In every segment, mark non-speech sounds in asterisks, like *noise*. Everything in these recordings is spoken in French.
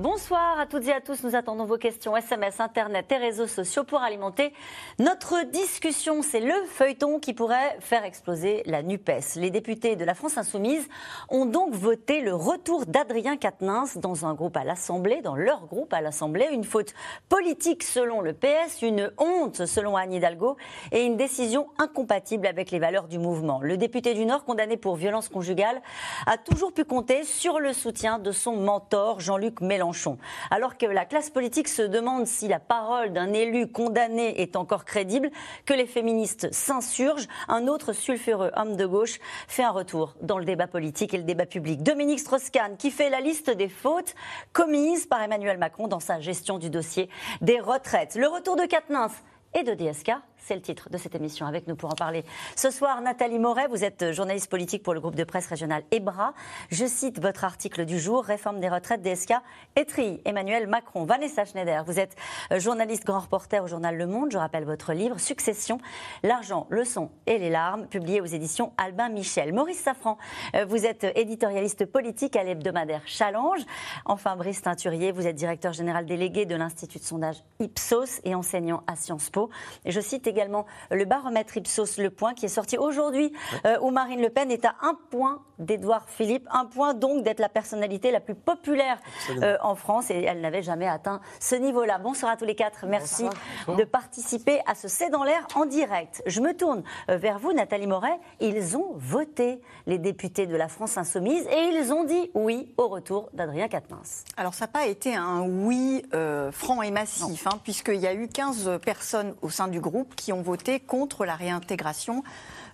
Bonsoir à toutes et à tous. Nous attendons vos questions SMS, Internet et réseaux sociaux pour alimenter notre discussion. C'est le feuilleton qui pourrait faire exploser la NUPES. Les députés de la France Insoumise ont donc voté le retour d'Adrien Quatennens dans un groupe à l'Assemblée, dans leur groupe à l'Assemblée. Une faute politique selon le PS, une honte selon Anne Hidalgo et une décision incompatible avec les valeurs du mouvement. Le député du Nord, condamné pour violence conjugale, a toujours pu compter sur le soutien de son mentor, Jean-Luc Mélenchon. Alors que la classe politique se demande si la parole d'un élu condamné est encore crédible, que les féministes s'insurgent, un autre sulfureux homme de gauche fait un retour dans le débat politique et le débat public. Dominique Strauss-Kahn, qui fait la liste des fautes commises par Emmanuel Macron dans sa gestion du dossier des retraites. Le retour de Katnins et de DSK c'est le titre de cette émission. Avec nous pour en parler ce soir, Nathalie Moret, vous êtes journaliste politique pour le groupe de presse régional EBRA. Je cite votre article du jour, Réforme des retraites DSK, Etri, Emmanuel Macron. Vanessa Schneider, vous êtes journaliste grand reporter au journal Le Monde. Je rappelle votre livre, Succession, l'argent, le son et les larmes, publié aux éditions Albin Michel. Maurice Safran, euh, vous êtes éditorialiste politique à l'hebdomadaire Challenge. Enfin, Brice Teinturier, vous êtes directeur général délégué de l'Institut de sondage Ipsos et enseignant à Sciences Po. Je cite également le baromètre Ipsos Le Point qui est sorti aujourd'hui, euh, où Marine Le Pen est à un point d'Edouard Philippe, un point donc d'être la personnalité la plus populaire euh, en France et elle n'avait jamais atteint ce niveau-là. Bonsoir à tous les quatre, merci de participer à ce C'est dans l'air en direct. Je me tourne euh, vers vous, Nathalie Moret. Ils ont voté, les députés de la France Insoumise, et ils ont dit oui au retour d'Adrien Quatennens. Alors ça n'a pas été un oui franc et massif, hein, puisqu'il y a eu 15 personnes au sein du groupe qui ont voté contre la réintégration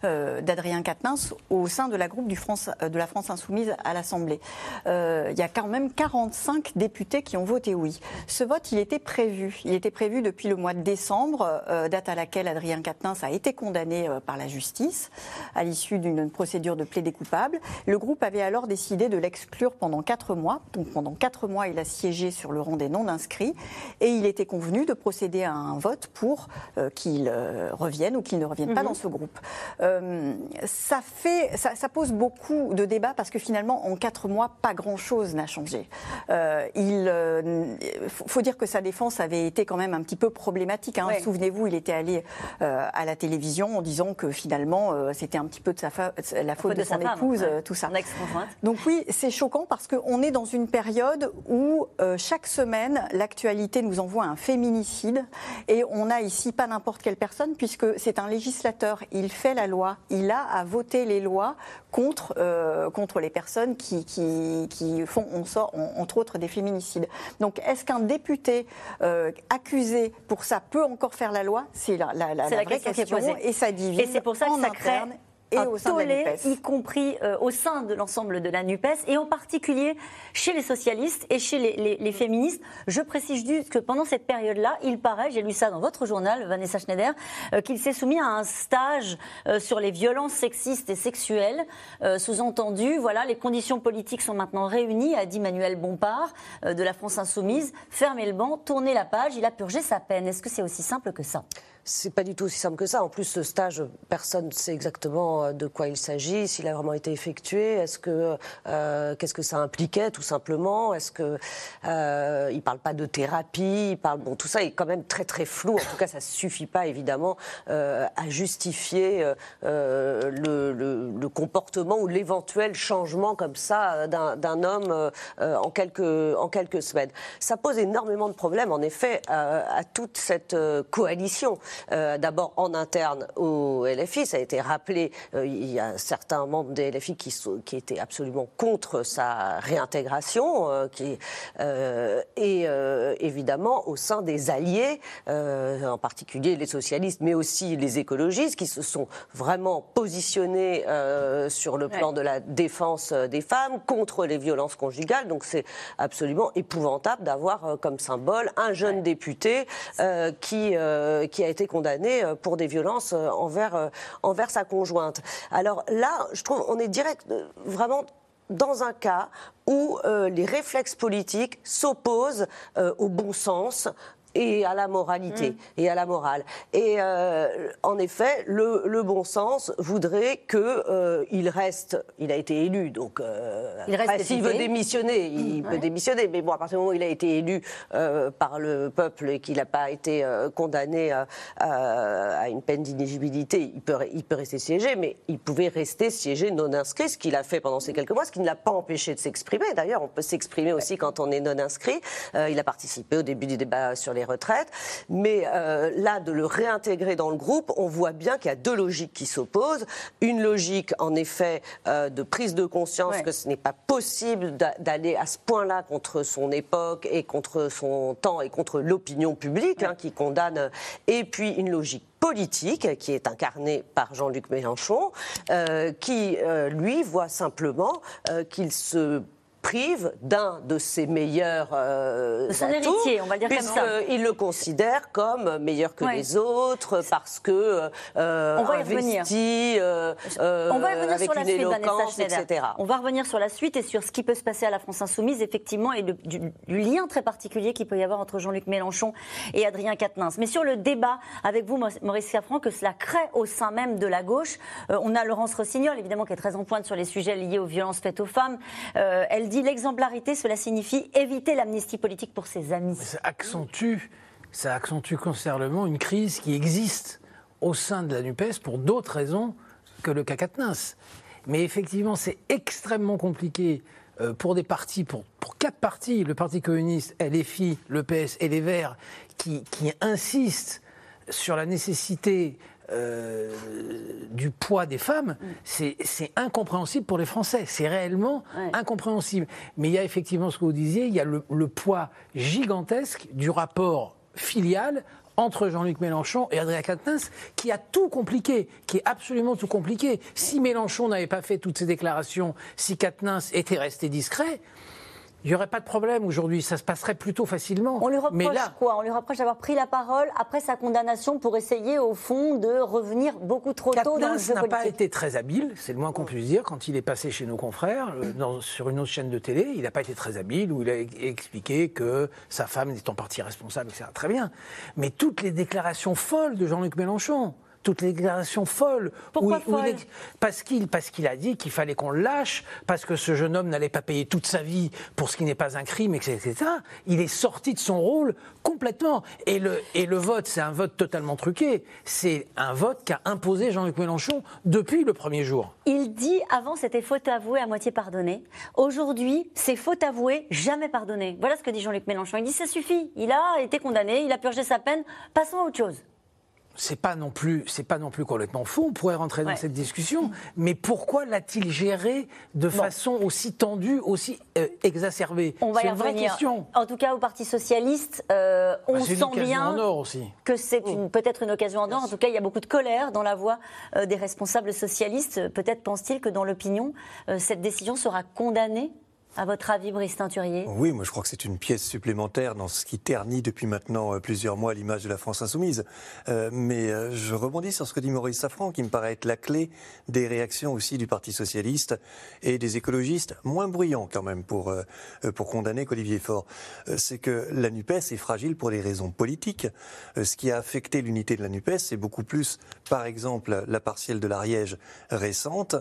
d'Adrien Quatennens au sein de la groupe du France, euh, de la France Insoumise à l'Assemblée. Euh, il y a quand même 45 députés qui ont voté oui. Ce vote, il était prévu. Il était prévu depuis le mois de décembre, date à laquelle Adrien Quatennens a été condamné par la justice à l'issue d'une procédure de plaidé coupable. Le groupe avait alors décidé de l'exclure pendant quatre mois. Donc pendant quatre mois, il a siégé sur le rang des non-inscrits et il était convenu de procéder à un vote pour qu'il revienne ou qu'il ne revienne pas mhm. dans ce groupe. Euh, ça, fait, ça, pose beaucoup de débats parce que finalement, en quatre mois, pas grand-chose n'a changé. Euh, il euh, faut dire que sa défense avait été quand même un petit peu problématique. Hein. Souvenez-vous, il était allé à la télévision en disant que finalement, c'était un petit peu de sa la faute de, son épouse, tout ça. Donc oui, c'est choquant parce qu'on est dans une période où chaque semaine, l'actualité nous envoie un féminicide et on a ici pas n'importe quelle personne puisque c'est un législateur. Il fait la loi il a à voter les lois contre, euh, contre les personnes qui, qui, font, on sort, entre autres, des féminicides. Donc, est-ce qu'un député euh, accusé pour ça peut encore faire la loi? C'est la, la, la, vraie question, et ça divise et c'est pour ça que ça crée et au sein de y compris euh, au sein de l'ensemble de la NUPES, et en particulier chez les socialistes et chez les, féministes. Je précise juste que pendant cette période-là, il paraît, j'ai lu ça dans votre journal, Vanessa Schneider, euh, qu'il s'est soumis à un stage euh, sur les violences sexistes et sexuelles. Sous-entendu, voilà, les conditions politiques sont maintenant réunies, a dit Manuel Bompard de la France Insoumise. Fermez le banc, tournez la page, il a purgé sa peine. Est-ce que c'est aussi simple que ça? C'est pas du tout aussi simple que ça. En plus, ce stage, personne ne sait exactement euh, de quoi il s'agit, s'il a vraiment été effectué, est-ce que euh, qu'est-ce que ça impliquait tout simplement, est-ce que euh, il parle pas de thérapie, il parle bon tout ça est quand même très très flou. En tout cas, ça suffit pas évidemment euh, à justifier euh, le, le, le, comportement ou l'éventuel changement comme ça d'un homme en quelques en quelques semaines. Ça pose énormément de problèmes en effet à toute cette coalition. Euh, d'abord en interne au LFI. Ça a été rappelé, euh, il y a certains membres des LFI qui, qui étaient absolument contre sa réintégration, euh, qui, et évidemment au sein des alliés, en particulier les socialistes, mais aussi les écologistes, qui se sont vraiment positionnés sur le plan de la défense des femmes contre les violences conjugales. Donc c'est absolument épouvantable d'avoir comme symbole un jeune député qui, qui a été condamné euh, pour des violences euh, envers, euh, envers sa conjointe. Alors là, je trouve, on est direct, vraiment dans un cas où les réflexes politiques s'opposent au bon sens, et à la moralité mm. et à la morale. Et euh, en effet, le, le, bon sens voudrait qu'il euh, reste. Il a été élu, donc euh, s'il veut démissionner, il mm, peut démissionner. Mais bon, à partir du moment où il a été élu par le peuple et qu'il n'a pas été condamné à une peine d'inéligibilité, il peut, il peut rester siégé, mais il pouvait rester siégé non inscrit, ce qu'il a fait pendant ces quelques mois, ce qui ne l'a pas empêché de s'exprimer. D'ailleurs, on peut s'exprimer aussi quand on est non inscrit. il a participé au début du débat sur les retraite. Mais euh, là, de le réintégrer dans le groupe, on voit bien qu'il y a deux logiques qui s'opposent. Une logique, en effet, euh, de prise de conscience que ce n'est pas possible d'aller à ce point-là contre son époque et contre son temps et contre l'opinion publique hein, qui condamne. Et puis une logique politique qui est incarnée par Jean-Luc Mélenchon, euh, qui, lui, voit simplement qu'il se prive d'un de ses meilleurs euh, de son héritier, on va dire comme ça. Il le considère comme meilleur que les autres parce que euh, on va y revenir. Euh, euh, on va y revenir sur la suite, Vanessa etc. On va revenir sur la suite et sur ce qui peut se passer à la France insoumise, effectivement, et du, lien très particulier qu'il peut y avoir entre Jean-Luc Mélenchon et Adrien Quatennens. Mais sur le débat avec vous, Maurice Safran, que cela crée au sein même de la gauche, euh, on a Laurence Rossignol, évidemment, qui est très en pointe sur les sujets liés aux violences faites aux femmes. elle dit l'exemplarité, cela signifie éviter l'amnistie politique pour ses amis. Ça accentue, ça accentue une crise qui existe au sein de la NUPES pour d'autres raisons que le cas Mais effectivement, c'est extrêmement compliqué euh, pour des partis, pour, quatre partis, le Parti communiste, LFI, le PS et les Verts, qui insistent sur la nécessité euh, du poids des femmes, c'est incompréhensible pour les Français. C'est réellement incompréhensible. Mais il y a effectivement ce que vous disiez, il y a le, poids gigantesque du rapport filial entre Jean-Luc Mélenchon et Adrien Quatennens, qui a tout compliqué, qui est absolument tout compliqué. Si Mélenchon n'avait pas fait toutes ces déclarations, si Quatennens était resté discret, il n'y aurait pas de problème aujourd'hui, ça se passerait plutôt facilement. On lui reproche quoi On lui reproche d'avoir pris la parole après sa condamnation pour essayer, au fond, de revenir beaucoup trop tôt dans le jeu n'a pas été très habile, c'est le moins qu'on puisse dire, quand il est passé chez nos confrères, euh, sur une autre chaîne de télé, il n'a pas été très habile, où il a expliqué que sa femme était en partie responsable, etc. Très bien. Mais toutes les déclarations folles de Jean-Luc Mélenchon, toutes les déclarations folles. Pourquoi Parce qu'il parce qu'il a dit qu'il fallait qu'on le lâche, parce que ce jeune homme n'allait pas payer toute sa vie pour ce qui n'est pas un crime, etc. Il est sorti de son rôle complètement. Et le, et le vote, c'est un vote totalement truqué. C'est un vote qu'a imposé Jean-Luc Mélenchon depuis le premier jour. Il dit avant c'était faute avouée à moitié pardonnée. Aujourd'hui, c'est faute avouée, jamais pardonnée. Voilà ce que dit Jean-Luc Mélenchon. Il dit ça suffit. Il a été condamné, il a purgé sa peine. Passons à autre chose c'est pas non plus c'est pas non plus complètement faux. On pourrait rentrer dans cette discussion, *laughs* mais pourquoi l'a-t-il géré de façon aussi tendue, aussi euh, exacerbée? On va y revenir. Question. En tout cas, au Parti socialiste, euh, on bah, sent bien que c'est oh. peut-être une occasion en or. En tout cas, il y a beaucoup de colère dans la voix euh, des responsables socialistes. Peut-être pense-t-il que dans l'opinion, cette décision sera condamnée? À votre avis, Brice Teinturier? Oui, moi je crois que c'est une pièce supplémentaire dans ce qui ternit depuis maintenant euh, plusieurs mois l'image de la France insoumise. Euh, mais euh, je rebondis sur ce que dit Maurice Safran, qui me paraît être la clé des réactions aussi du Parti socialiste et des écologistes, moins bruyants quand même pour, pour condamner qu'Olivier Faure. c'est que la NUPES est fragile pour des raisons politiques. ce qui a affecté l'unité de la NUPES, c'est beaucoup plus, par exemple, la partielle de l'Ariège récente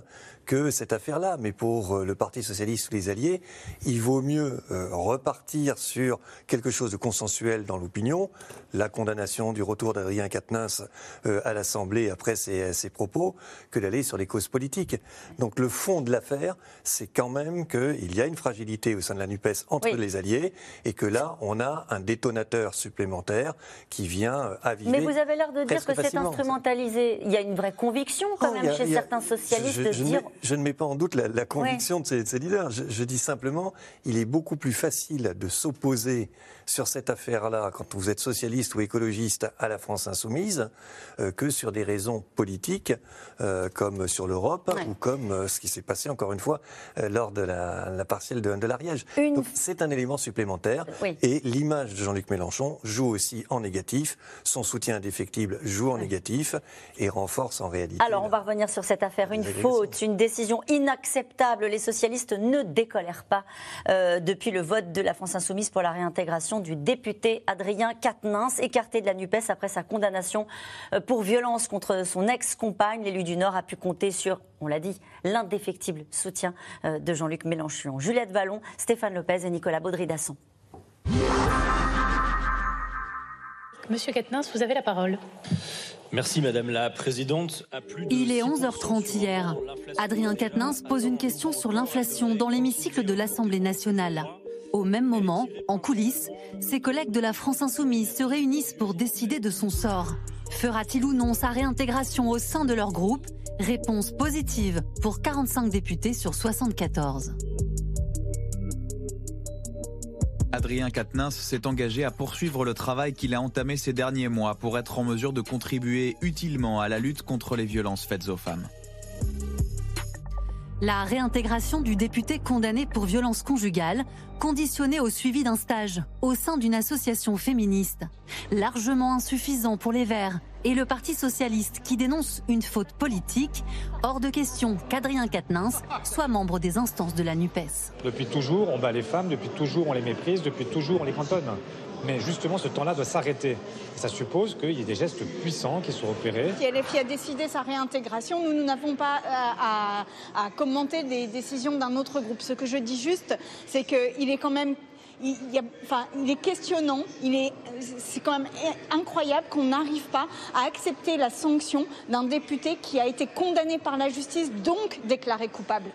que cette affaire-là. Mais pour le Parti socialiste ou les alliés, il vaut mieux euh, repartir sur quelque chose de consensuel dans l'opinion, la condamnation du retour d'Adrien Quatennens euh, à l'Assemblée après ses, propos, que d'aller sur les causes politiques. Donc le fond de l'affaire, c'est quand même qu'il y a une fragilité au sein de la NUPES entre les alliés et que là, on a un détonateur supplémentaire qui vient euh, aviver. Mais vous avez l'air de dire que c'est instrumentalisé. Il y a une vraie conviction quand même chez certains socialistes je, de dire. Je ne mets pas en doute la, conviction de, ces, leaders. Je, dis simplement simplement, il est beaucoup plus facile de s'opposer sur cette affaire-là, quand vous êtes socialiste ou écologiste, à la France insoumise, euh, que sur des raisons politiques, euh, comme sur l'Europe, ou comme euh, ce qui s'est passé, encore une fois, lors de la, partielle de, de l'Ariège. Donc c'est un élément supplémentaire. Et l'image de Jean-Luc Mélenchon joue aussi en négatif. Son soutien indéfectible joue en négatif et renforce en réalité. Alors, on va revenir sur cette affaire. Une faute, une décision inacceptable. Les socialistes ne décolèrent pas depuis le vote de la France insoumise pour la réintégration du député Adrien Quatennens, écarté de la NUPES après sa condamnation euh, pour violence contre son ex-compagne. L'élu du Nord a pu compter sur, on l'a dit, l'indéfectible soutien euh, de Jean-Luc Mélenchon. Juliette Vallon, Stéphane Lopez et Nicolas Baudry-Dasson. Monsieur Quatennens, vous avez la parole. Merci Madame la Présidente. Il est 11h30 hier. Adrien Quatennens pose une question sur l'inflation dans l'hémicycle de l'Assemblée nationale. Au même moment, en coulisses, ses collègues de la France insoumise se réunissent pour décider de son sort. Fera-t-il ou non sa réintégration au sein de leur groupe? Réponse positive pour 45 députés sur 74. Adrien Quatennens s'est engagé à poursuivre le travail qu'il a entamé ces derniers mois pour être en mesure de contribuer utilement à la lutte contre les violences faites aux femmes. La réintégration du député condamné pour violence conjugale, conditionné au suivi d'un stage au sein d'une association féministe, largement insuffisant pour les Verts et le Parti socialiste qui dénonce une faute politique, hors de question qu'Adrien Quatennens soit membre des instances de la NUPES. Depuis toujours, on bat les femmes, depuis toujours, on les méprise, depuis toujours, on les cantonne. Mais justement, ce temps-là doit s'arrêter. Ça suppose qu'il y ait des gestes puissants qui soient opérés. LFI a décidé sa réintégration, nous, nous n'avons pas euh, à, commenter des décisions d'un autre groupe. Ce que je dis juste, c'est qu'il est quand même il, est questionnant, c'est quand même incroyable qu'on n'arrive pas à accepter la sanction d'un député qui a été condamné par la justice, donc déclaré coupable.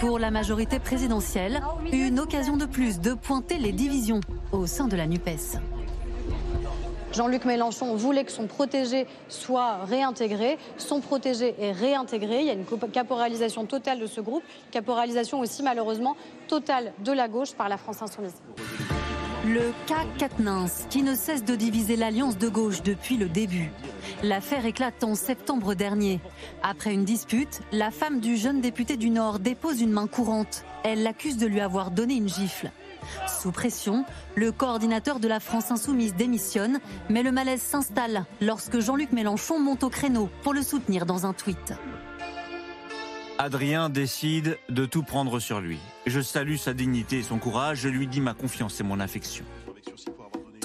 Pour la majorité présidentielle, une occasion de plus de pointer les divisions au sein de la NUPES. Jean-Luc Mélenchon voulait que son protégé soit réintégré. Son protégé est réintégré. Il y a une caporalisation totale de ce groupe, caporalisation aussi malheureusement totale de la gauche par la France insoumise. Le cas Katnins, qui ne cesse de diviser l'alliance de gauche depuis le début. L'affaire éclate en septembre dernier. Après une dispute, la femme du jeune député du Nord dépose une main courante. Elle l'accuse de lui avoir donné une gifle. Sous pression, le coordinateur de la France insoumise démissionne, mais le malaise s'installe lorsque Jean-Luc Mélenchon monte au créneau pour le soutenir dans un tweet. Adrien décide de tout prendre sur lui. Je salue sa dignité et son courage, je lui dis ma confiance et mon affection.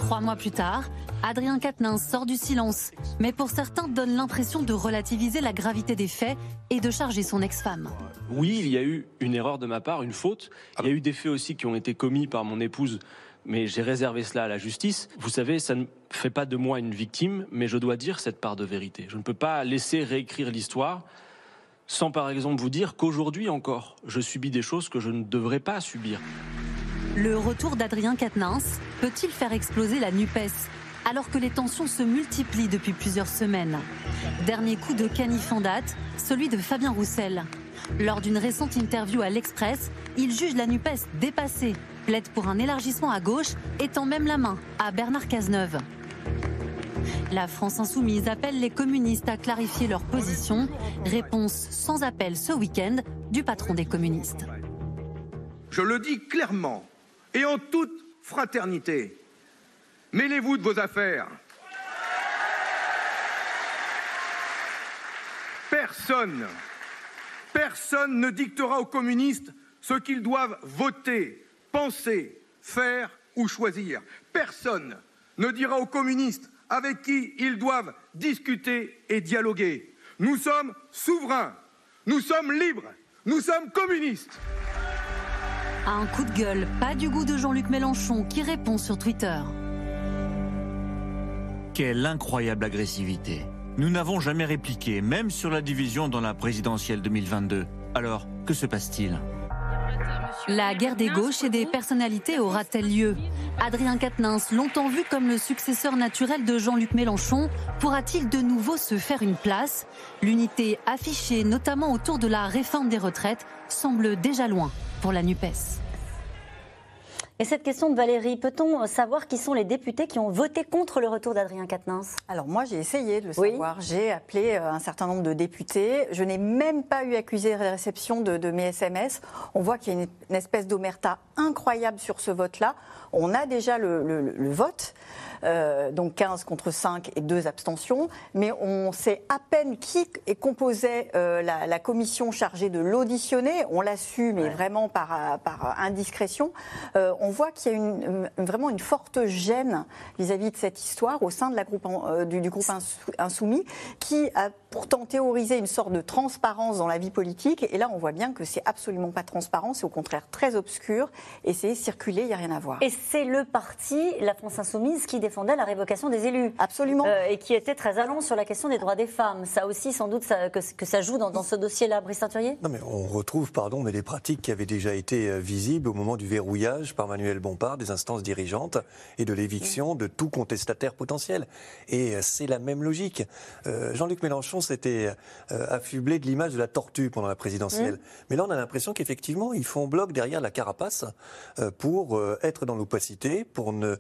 Trois mois plus tard, Adrien Quatennens sort du silence, mais pour certains donne l'impression de relativiser la gravité des faits et de charger son ex-femme. Oui, il y a eu une erreur de ma part, une faute. Il y a eu des faits aussi qui ont été commis par mon épouse, mais j'ai réservé cela à la justice. Vous savez, ça ne fait pas de moi une victime, mais je dois dire cette part de vérité. Je ne peux pas laisser réécrire l'histoire sans par exemple vous dire qu'aujourd'hui encore, je subis des choses que je ne devrais pas subir. Le retour d'Adrien Quatennens peut-il faire exploser la NUPES alors que les tensions se multiplient depuis plusieurs semaines? Dernier coup de canif en date, celui de Fabien Roussel. Lors d'une récente interview à l'Express, il juge la NUPES dépassée, plaide pour un élargissement à gauche et même la main à Bernard Cazeneuve. La France insoumise appelle les communistes à clarifier leur position. Réponse sans appel ce week-end du patron des communistes. Je le dis clairement, et en toute fraternité. Mêlez-vous de vos affaires. Personne, personne ne dictera aux communistes ce qu'ils doivent voter, penser, faire ou choisir. Personne ne dira aux communistes avec qui ils doivent discuter et dialoguer. Nous sommes souverains, nous sommes libres, nous sommes communistes. Un coup de gueule, pas du goût de Jean-Luc Mélenchon qui répond sur Twitter. Quelle incroyable agressivité. Nous n'avons jamais répliqué, même sur la division dans la présidentielle 2022. Alors, que se passe-t-il? La guerre des gauches et des personnalités aura-t-elle lieu Adrien Quatennens, longtemps vu comme le successeur naturel de Jean-Luc Mélenchon, pourra-t-il de nouveau se faire une place L'unité affichée, notamment autour de la réforme des retraites, semble déjà loin pour la NUPES. Et cette question de Valérie, peut-on savoir qui sont les députés qui ont voté contre le retour d'Adrien Quatennens? Alors moi, j'ai essayé de le Oui. savoir. J'ai appelé euh, un certain nombre de députés. Je n'ai même pas eu accusé de réception de, de mes SMS. On voit qu'il y a une, une espèce d'omerta incroyable sur ce vote-là. On a déjà le, le- le vote. euh, donc 15 contre 5 et 2 abstentions, mais on sait à peine qui est composait euh, la, la commission chargée de l'auditionner. On l'a su, mais vraiment par, par indiscrétion. Euh, on voit qu'il y a une, vraiment une forte gêne vis-à-vis de cette histoire au sein de la groupe, en- du, du groupe Insou- Insoumis, qui a pourtant théorisé une sorte de transparence dans la vie politique. Et là, on voit bien que c'est absolument pas transparent, c'est au contraire très obscur, et c'est circulé, il n'y a rien à voir. Et c'est le parti, la France Insoumise, qui défendait la révocation des élus. Absolument. Euh, et qui était très allant sur la question des droits des femmes. Ça aussi, sans doute, ça- que, que ça joue dans, dans ce dossier-là, Brice Teinturier Non, mais on retrouve, pardon, mais des pratiques qui avaient déjà été euh, visibles au moment du verrouillage par Manuel Bompard des instances dirigeantes et de l'éviction de tout contestataire potentiel. Et euh, c'est la même logique. Euh, Jean-Luc Mélenchon s'était euh, affublé de l'image de la tortue pendant la présidentielle. Mm. Mais là, on a l'impression qu'effectivement, ils font bloc derrière la carapace euh, pour euh, être dans l'opacité, pour ne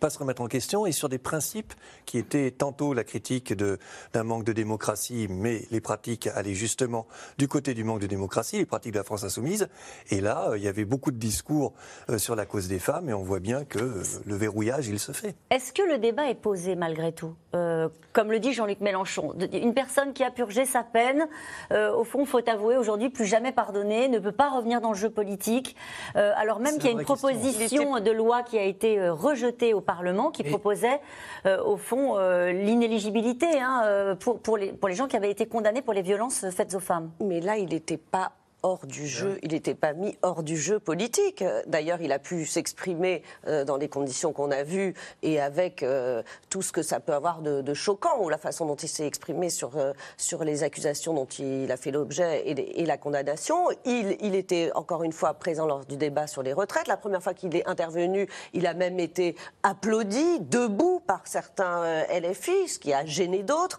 pas se remettre en question et sur des principes qui étaient tantôt la critique d'un manque de démocratie, mais les pratiques allaient justement du côté du manque de démocratie, les pratiques de la France insoumise. Et là, il y avait beaucoup de discours sur la cause des femmes et on voit bien que le verrouillage, il se fait. Est-ce que le débat est posé malgré tout? Euh, Comme le dit Jean-Luc Mélenchon, une personne qui a purgé sa peine, euh, au fond, faut avouer aujourd'hui, plus jamais pardonner, ne peut pas revenir dans le jeu politique, euh, alors même qu'il y a une proposition de loi qui a été euh, rejetée au Parlement, qui proposait, euh, au fond, euh, l'inéligibilité hein, pour, pour, les, pour les gens qui avaient été condamnés pour les violences faites aux femmes. Mais là, il n'était pas hors du jeu, il n'était pas mis hors du jeu politique. D'ailleurs, il a pu s'exprimer euh, dans les conditions qu'on a vues et avec euh, tout ce que ça peut avoir de, de choquant, ou la façon dont il s'est exprimé sur, euh, sur les accusations dont il a fait l'objet et, la condamnation. Il, il était encore une fois présent lors du débat sur les retraites. La première fois qu'il est intervenu, il a même été applaudi, debout par certains LFI, ce qui a gêné d'autres.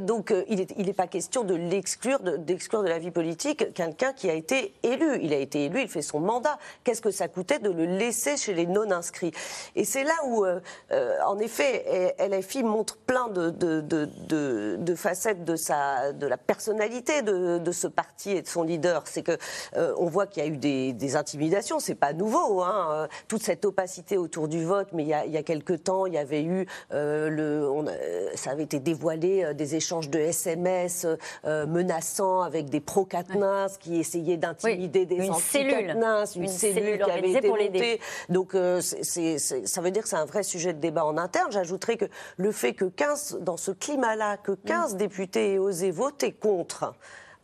Donc, il n'est il est pas question de l'exclure de, d'exclure de la vie politique quelqu'un qui a été élu. Il a été élu, il fait son mandat. Qu'est-ce que ça coûtait de le laisser chez les non-inscrits? Et c'est là où, euh, euh, en effet, LFI montre plein de, facettes de, sa, de la personnalité de, ce parti et de son leader. C'est que euh, on voit qu'il y a eu des, intimidations, c'est pas nouveau. Hein, toute cette opacité autour du vote, mais il y a, il y a quelque temps, il y avait eu le, on ça avait été dévoilé des échanges de SMS menaçants avec des pro-Katnins qui essayaient d'intimider des cellule. une, Une cellule, cellule qui avait été pour montée. Donc euh, ça veut dire que c'est un vrai sujet de débat en interne. J'ajouterais que le fait que 15, dans ce climat-là, que 15 députés aient osé voter contre,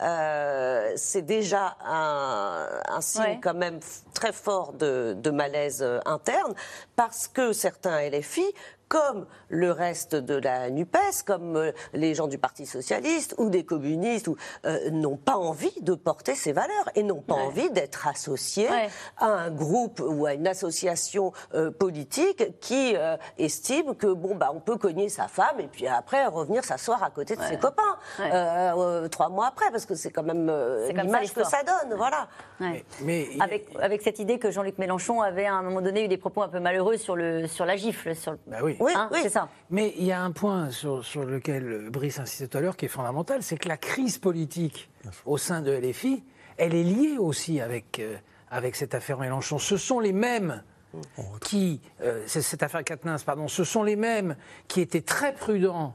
euh, c'est déjà un, un signe Ouais. quand même très fort de, de malaise euh, interne, parce que certains LFI comme le reste de la NUPES, comme euh, les gens du Parti Socialiste ou des communistes, euh, n'ont pas envie de porter ces valeurs et n'ont pas envie d'être associés à un groupe ou à une association euh, politique qui euh, estime que bon bah on peut cogner sa femme et puis après revenir s'asseoir à côté de ses copains Ouais. euh, euh, trois mois après parce que c'est quand même euh, l'image que ça donne voilà. Ouais. Mais avec, avec cette idée que Jean-Luc Mélenchon avait à un moment donné eu des propos un peu malheureux sur, le, sur la gifle. Sur le... Bah oui. Hein, C'est ça. Mais il y a un point sur, sur lequel Brice insistait tout à l'heure qui est fondamental, c'est que la crise politique au sein de LFI, elle est liée aussi avec, euh, avec cette affaire Mélenchon. Ce sont les mêmes qui, euh, cette affaire Quatennens, pardon, ce sont les mêmes qui étaient très prudents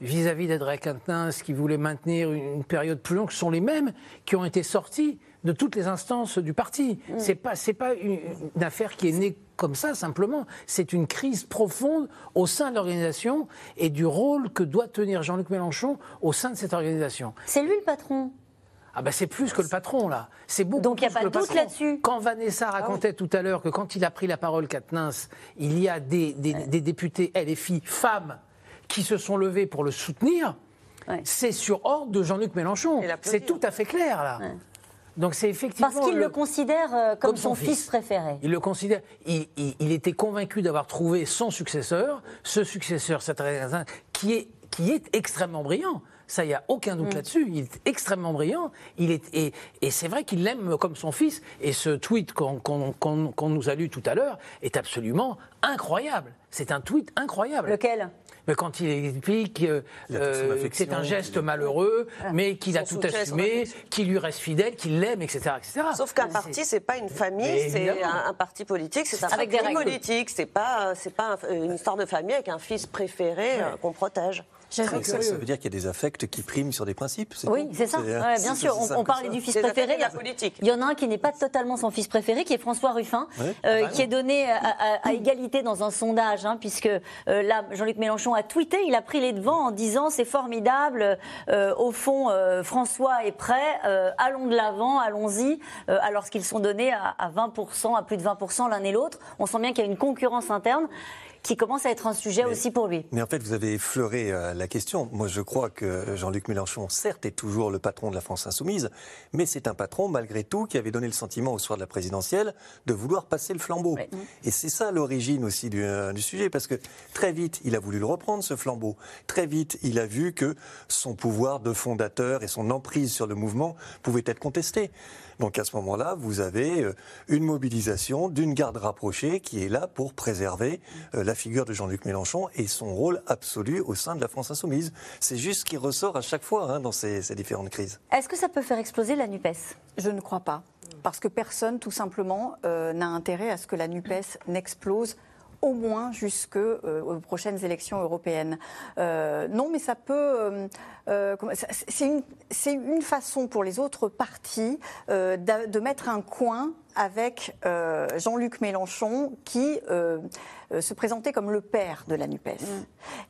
vis-à-vis d'Adrien Quatennens, qui voulaient maintenir une, une période plus longue, ce sont les mêmes qui ont été sortis de toutes les instances du parti. C'est pas, c'est pas une, une affaire qui est née comme ça simplement. C'est une crise profonde au sein de l'organisation et du rôle que doit tenir Jean-Luc Mélenchon au sein de cette organisation. C'est lui le patron. Ah ben c'est plus que le patron là. C'est beaucoup Donc, il y a pas de doute patron. là-dessus. Quand Vanessa racontait tout à l'heure que quand il a pris la parole, Katnins, il y a des, des- des députés LFI femmes qui se sont levés pour le soutenir, c'est sur ordre de Jean-Luc Mélenchon. C'est tout à fait clair là. Donc c'est effectivement. Parce qu'il le considère euh, comme, son, fils, préféré. Il le considère. Il, il- il était convaincu d'avoir trouvé son successeur. Ce successeur, cet qui est, qui est extrêmement brillant. Ça, il n'y a aucun doute là-dessus. Il est extrêmement brillant. Il est, et, et c'est vrai qu'il l'aime comme son fils. Et ce tweet qu'on nous a lu tout à l'heure est absolument incroyable. C'est un tweet incroyable. Lequel? Mais quand il explique euh, euh, que c'est un geste malheureux, mais qu'il a tout assumé, qu'il lui reste fidèle, qu'il l'aime, etc., etc. Sauf qu'un parti, c'est pas une famille, c'est un, un parti politique, c'est un Avec des parti politique, c'est pas, c'est pas un- une histoire de famille avec un fils préféré euh, qu'on protège. Ça, ça veut dire qu'il y a des affects qui priment sur des principes. Oui, c'est ça. euh, Ouais, bien sûr. On, on parlait du fils préféré. affaires de la Il y a- politique. Il y en a un qui n'est pas totalement son fils préféré, qui est François Ruffin, euh, Ah qui est donné à, à- à égalité dans un sondage, hein, puisque euh, là, Jean-Luc Mélenchon a tweeté, il a pris les devants en disant c'est formidable, euh, au fond, euh, François est prêt, euh, allons de l'avant, allons-y, euh, alors qu'ils sont donnés à, à 20%, à plus de 20% l'un et l'autre. On sent bien qu'il y a une concurrence interne qui commence à être un sujet Mais- aussi pour lui. Mais en fait, vous avez effleuré euh, la question. Moi, je crois que Jean-Luc Mélenchon, certes, est toujours le patron de la France insoumise, mais c'est un patron, malgré tout, qui avait donné le sentiment au soir de la présidentielle de vouloir passer le flambeau. Et c'est ça l'origine aussi du, euh, du sujet, parce que très vite, il a voulu le reprendre, ce flambeau. Très vite, il a vu que son pouvoir de fondateur et son emprise sur le mouvement pouvaient être contestés. Donc à ce moment-là, vous avez euh, une mobilisation d'une garde rapprochée qui est là pour préserver euh, la figure de Jean-Luc Mélenchon et son rôle absolu au sein de la France insoumise. C'est juste ce qui ressort à chaque fois hein, dans ces, ces différentes crises. Est-ce que ça peut faire exploser la NUPES? Je ne crois pas. Parce que personne, tout simplement, euh, n'a intérêt à ce que la NUPES n'explose au moins jusqu'aux prochaines élections européennes. Euh, non, mais ça peut... euh, euh, c'est une, façon pour les autres partis euh, de mettre un coin avec euh, Jean-Luc Mélenchon qui euh, euh, se présentait comme le père de la NUPES.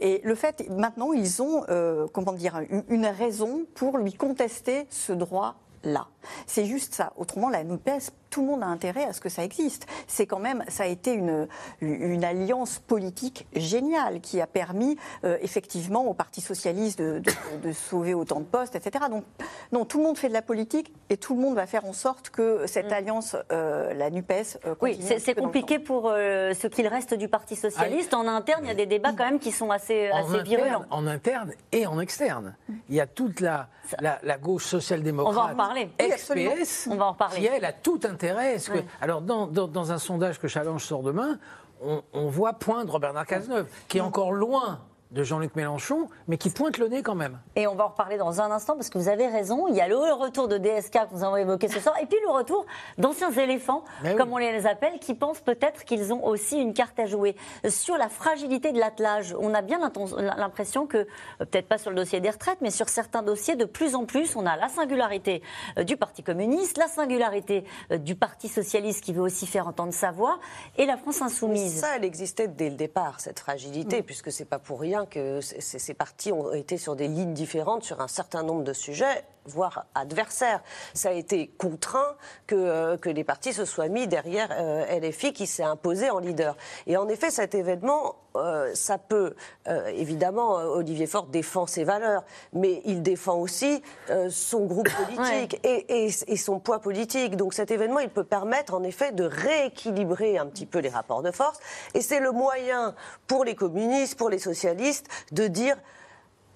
Et le fait, maintenant, ils ont, euh, comment dire, une, une raison pour lui contester ce droit là. C'est juste ça. Autrement, la NUPES, tout le monde a intérêt à ce que ça existe. C'est quand même, ça a été une, une alliance politique géniale qui a permis euh, effectivement au Parti socialiste de, de- de sauver autant de postes, etc. Donc, non, tout le monde fait de la politique et tout le monde va faire en sorte que cette alliance, euh, la NUPES, euh, Mm. Oui, continue c'est compliqué pour euh, ce qu'il reste du Parti socialiste. En interne, il y a des débats quand même qui sont assez, en, assez interne, virulents. en interne et en externe. Il y a toute la, la, la gauche social-démocrate, On va en. Oui, ex-PS, On va en reparler. qui elle a tout intérêt. Que- Ouais. Alors dans, dans- dans un sondage que Challenge sort demain, on, on voit poindre Bernard Cazeneuve, qui est encore loin de Jean-Luc Mélenchon, mais qui pointe le nez quand même. Et on va en reparler dans un instant parce que vous avez raison. Il y a le retour de DSK que nous avons évoqué ce soir et puis le retour d'anciens éléphants, Mais oui. comme on les appelle, qui pensent peut-être qu'ils ont aussi une carte à jouer. Sur la fragilité de l'attelage, on a bien l'impression que, euh, peut-être pas sur le dossier des retraites, mais sur certains dossiers, de plus en plus, on a la singularité euh, du Parti communiste, la singularité euh, du Parti socialiste qui veut aussi faire entendre sa voix et la France Mais insoumise. ça, elle existait dès le départ, cette fragilité, puisque c'est pas pour rien que ces partis ont été sur des lignes différentes sur un certain nombre de sujets, voire adversaires. Ça a été contraint que, euh, que les partis se soient mis derrière euh, LFI qui s'est imposé en leader. Et en effet, cet événement, euh, ça peut, euh, évidemment, Olivier Faure défend ses valeurs, mais il défend aussi son groupe *coughs* politique et, et- et son poids politique. Donc cet événement, il peut permettre en effet de rééquilibrer un petit peu les rapports de force. Et c'est le moyen pour les communistes, pour les socialistes, de dire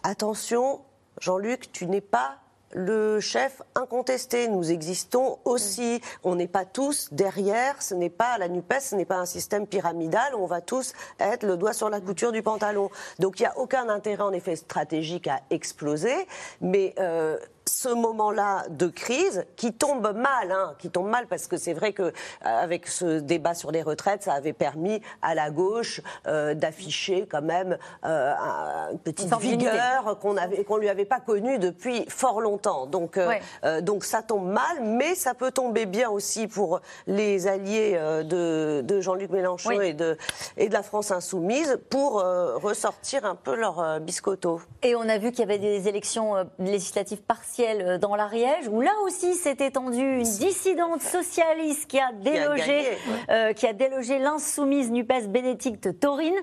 attention, Jean-Luc, tu n'es pas le chef incontesté. Nous existons aussi. On n'est pas tous derrière. Ce n'est pas la NUPES, ce n'est pas un système pyramidal. On va tous être le doigt sur la couture du pantalon. Donc il n'y a aucun intérêt en effet stratégique à exploser. Mais euh, ce moment-là de crise qui tombe mal, hein, qui tombe mal parce que c'est vrai que euh, avec ce débat sur les retraites, ça avait permis à la gauche euh, d'afficher quand même euh, un- une petite Une vigueur qu'on avait qu'on lui avait pas connue depuis fort longtemps. Donc euh, Ouais. donc ça tombe mal, mais ça peut tomber bien aussi pour les alliés de, de Jean-Luc Mélenchon Oui. et de et de la France insoumise pour ressortir un peu leur biscotto. Et on a vu qu'il y avait des élections législatives partielles euh, dans l'Ariège, où là aussi s'est étendue une dissidente socialiste qui a délogé, euh, qui a délogé l'insoumise NUPES Bénédicte Taurine.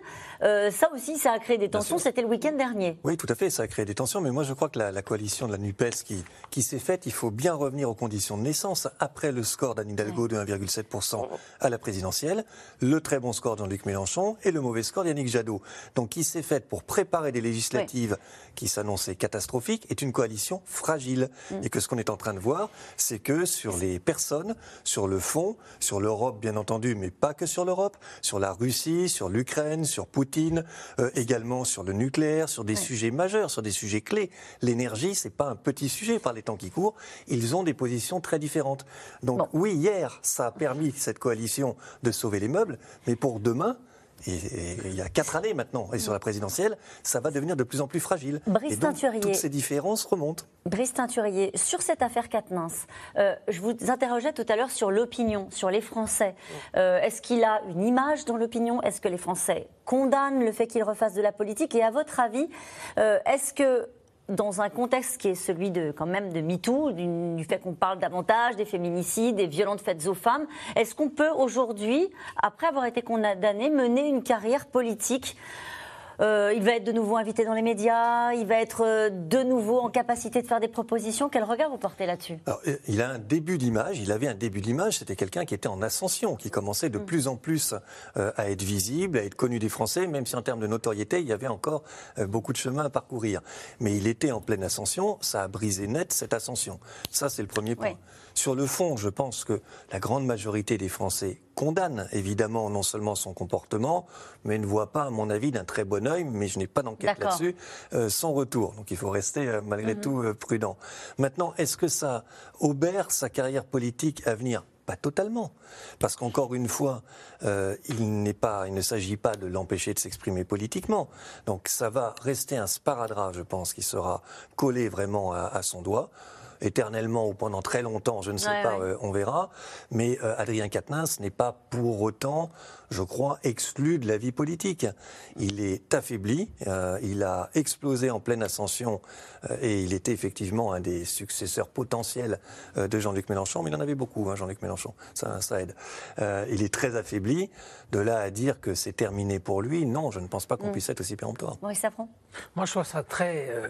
Euh, ça aussi, ça a créé des tensions. C'était le week-end dernier. Oui, tout à fait, ça a créé des tensions, mais moi je crois que la, la coalition de la NUPES qui, qui s'est faite, il faut bien revenir aux conditions de naissance. Après le score d'Anne Hidalgo de 1,7% à la présidentielle, le très bon score de Jean-Luc Mélenchon et le mauvais score d'Yannick Jadot. Donc qui s'est faite pour préparer des législatives qui s'annonçaient catastrophiques est une coalition fragile. Et que ce qu'on est en train de voir, c'est que sur les personnes, sur le fond, sur l'Europe bien entendu, mais pas que sur l'Europe, sur la Russie, sur l'Ukraine, sur Poutine, euh, également sur le nucléaire, sur des sujets majeurs, sur des sujets clés. L'énergie, c'est pas un petit sujet par les temps qui courent. Ils ont des positions très différentes. Donc oui, hier, ça a permis cette coalition de sauver les meubles, mais pour demain. Et, et il y a quatre années maintenant, et sur la présidentielle, ça va devenir de plus en plus fragile. Brice et donc, Teinturier. toutes ces différences remontent. Brice Teinturier, sur cette affaire Quatennens, euh, je vous interrogeais tout à l'heure sur l'opinion, sur les Français. Euh, Est-ce qu'il a une image dans l'opinion? Est-ce que les Français condamnent le fait qu'il refasse de la politique? Et à votre avis, euh, est-ce que dans un contexte qui est celui de quand même de MeToo, du, fait qu'on parle davantage des féminicides, des violences faites aux femmes, est-ce qu'on peut aujourd'hui, après avoir été condamné, mener une carrière politique euh, il va être de nouveau invité dans les médias, il va être euh, de nouveau en capacité de faire des propositions. Quel regard vous portez là-dessus? Il a un début d'image, il avait un début d'image, c'était quelqu'un qui était en ascension, qui commençait de plus en plus euh, à être visible, à être connu des Français, même si en termes de notoriété, il y avait encore euh, beaucoup de chemin à parcourir. Mais il était en pleine ascension, ça a brisé net cette ascension. Ça, c'est le premier point. Oui. Sur le fond, je pense que la grande majorité des Français condamnent évidemment non seulement son comportement, mais ne voient pas, à mon avis, d'un très bon œil, mais je n'ai pas d'enquête là-dessus, euh, son retour. Donc il faut rester euh, malgré tout euh, prudent. Maintenant, est-ce que ça obère sa carrière politique à venir? Pas totalement, parce qu'encore une fois, il n'est pas, il ne s'agit pas de l'empêcher de s'exprimer politiquement. Donc ça va rester un sparadrap, je pense, qui sera collé vraiment à, à son doigt éternellement ou pendant très longtemps, je ne sais Ouais, pas, ouais. euh, on verra. Mais euh, Adrien Quatennens n'est pas pour autant, je crois, exclu de la vie politique. Il est affaibli, euh, il a explosé en pleine ascension euh, et il était effectivement un des successeurs potentiels euh, de Jean-Luc Mélenchon, mais il en avait beaucoup, hein, Jean-Luc Mélenchon, ça, ça aide. Euh, il est très affaibli. De là à dire que c'est terminé pour lui, non, je ne pense pas qu'on Mm. puisse être aussi péremptoire. Maurice Safran? Moi, je trouve ça très, euh,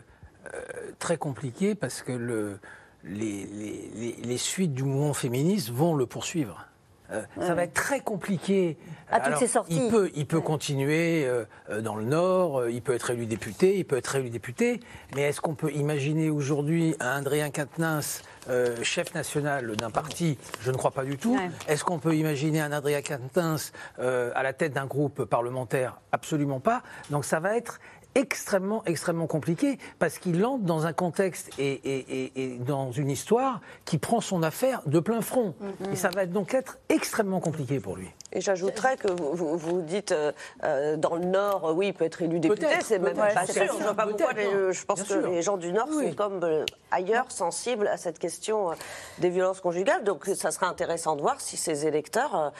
très compliqué parce que le, les, les- les- les suites du mouvement féministe vont le poursuivre. Euh, Ça va être très compliqué. À toutes ces sorties. Il peut, il peut continuer euh, euh, dans le Nord, euh, il peut être élu député, il peut être élu député, mais est-ce qu'on peut imaginer aujourd'hui un Adrien Quatennens, euh, chef national d'un parti? Je ne crois pas du tout. Ouais. Est-ce qu'on peut imaginer un Adrien Quatennens euh, à la tête d'un groupe parlementaire? Absolument pas. Donc ça va être extrêmement, extrêmement compliqué parce qu'il entre dans un contexte et, et- et- et dans une histoire qui prend son affaire de plein front. Et ça va donc être extrêmement compliqué pour lui. Et j'ajouterais que vous, vous, vous dites euh, euh, dans le Nord, euh, oui, il peut être élu député, c'est même pas sûr. Je vois pas pourquoi les- je pense Bien que sûr. les gens du Nord Oui. sont comme euh, ailleurs sensibles à cette question euh, des violences conjugales. Donc ça serait intéressant de voir si ces électeurs,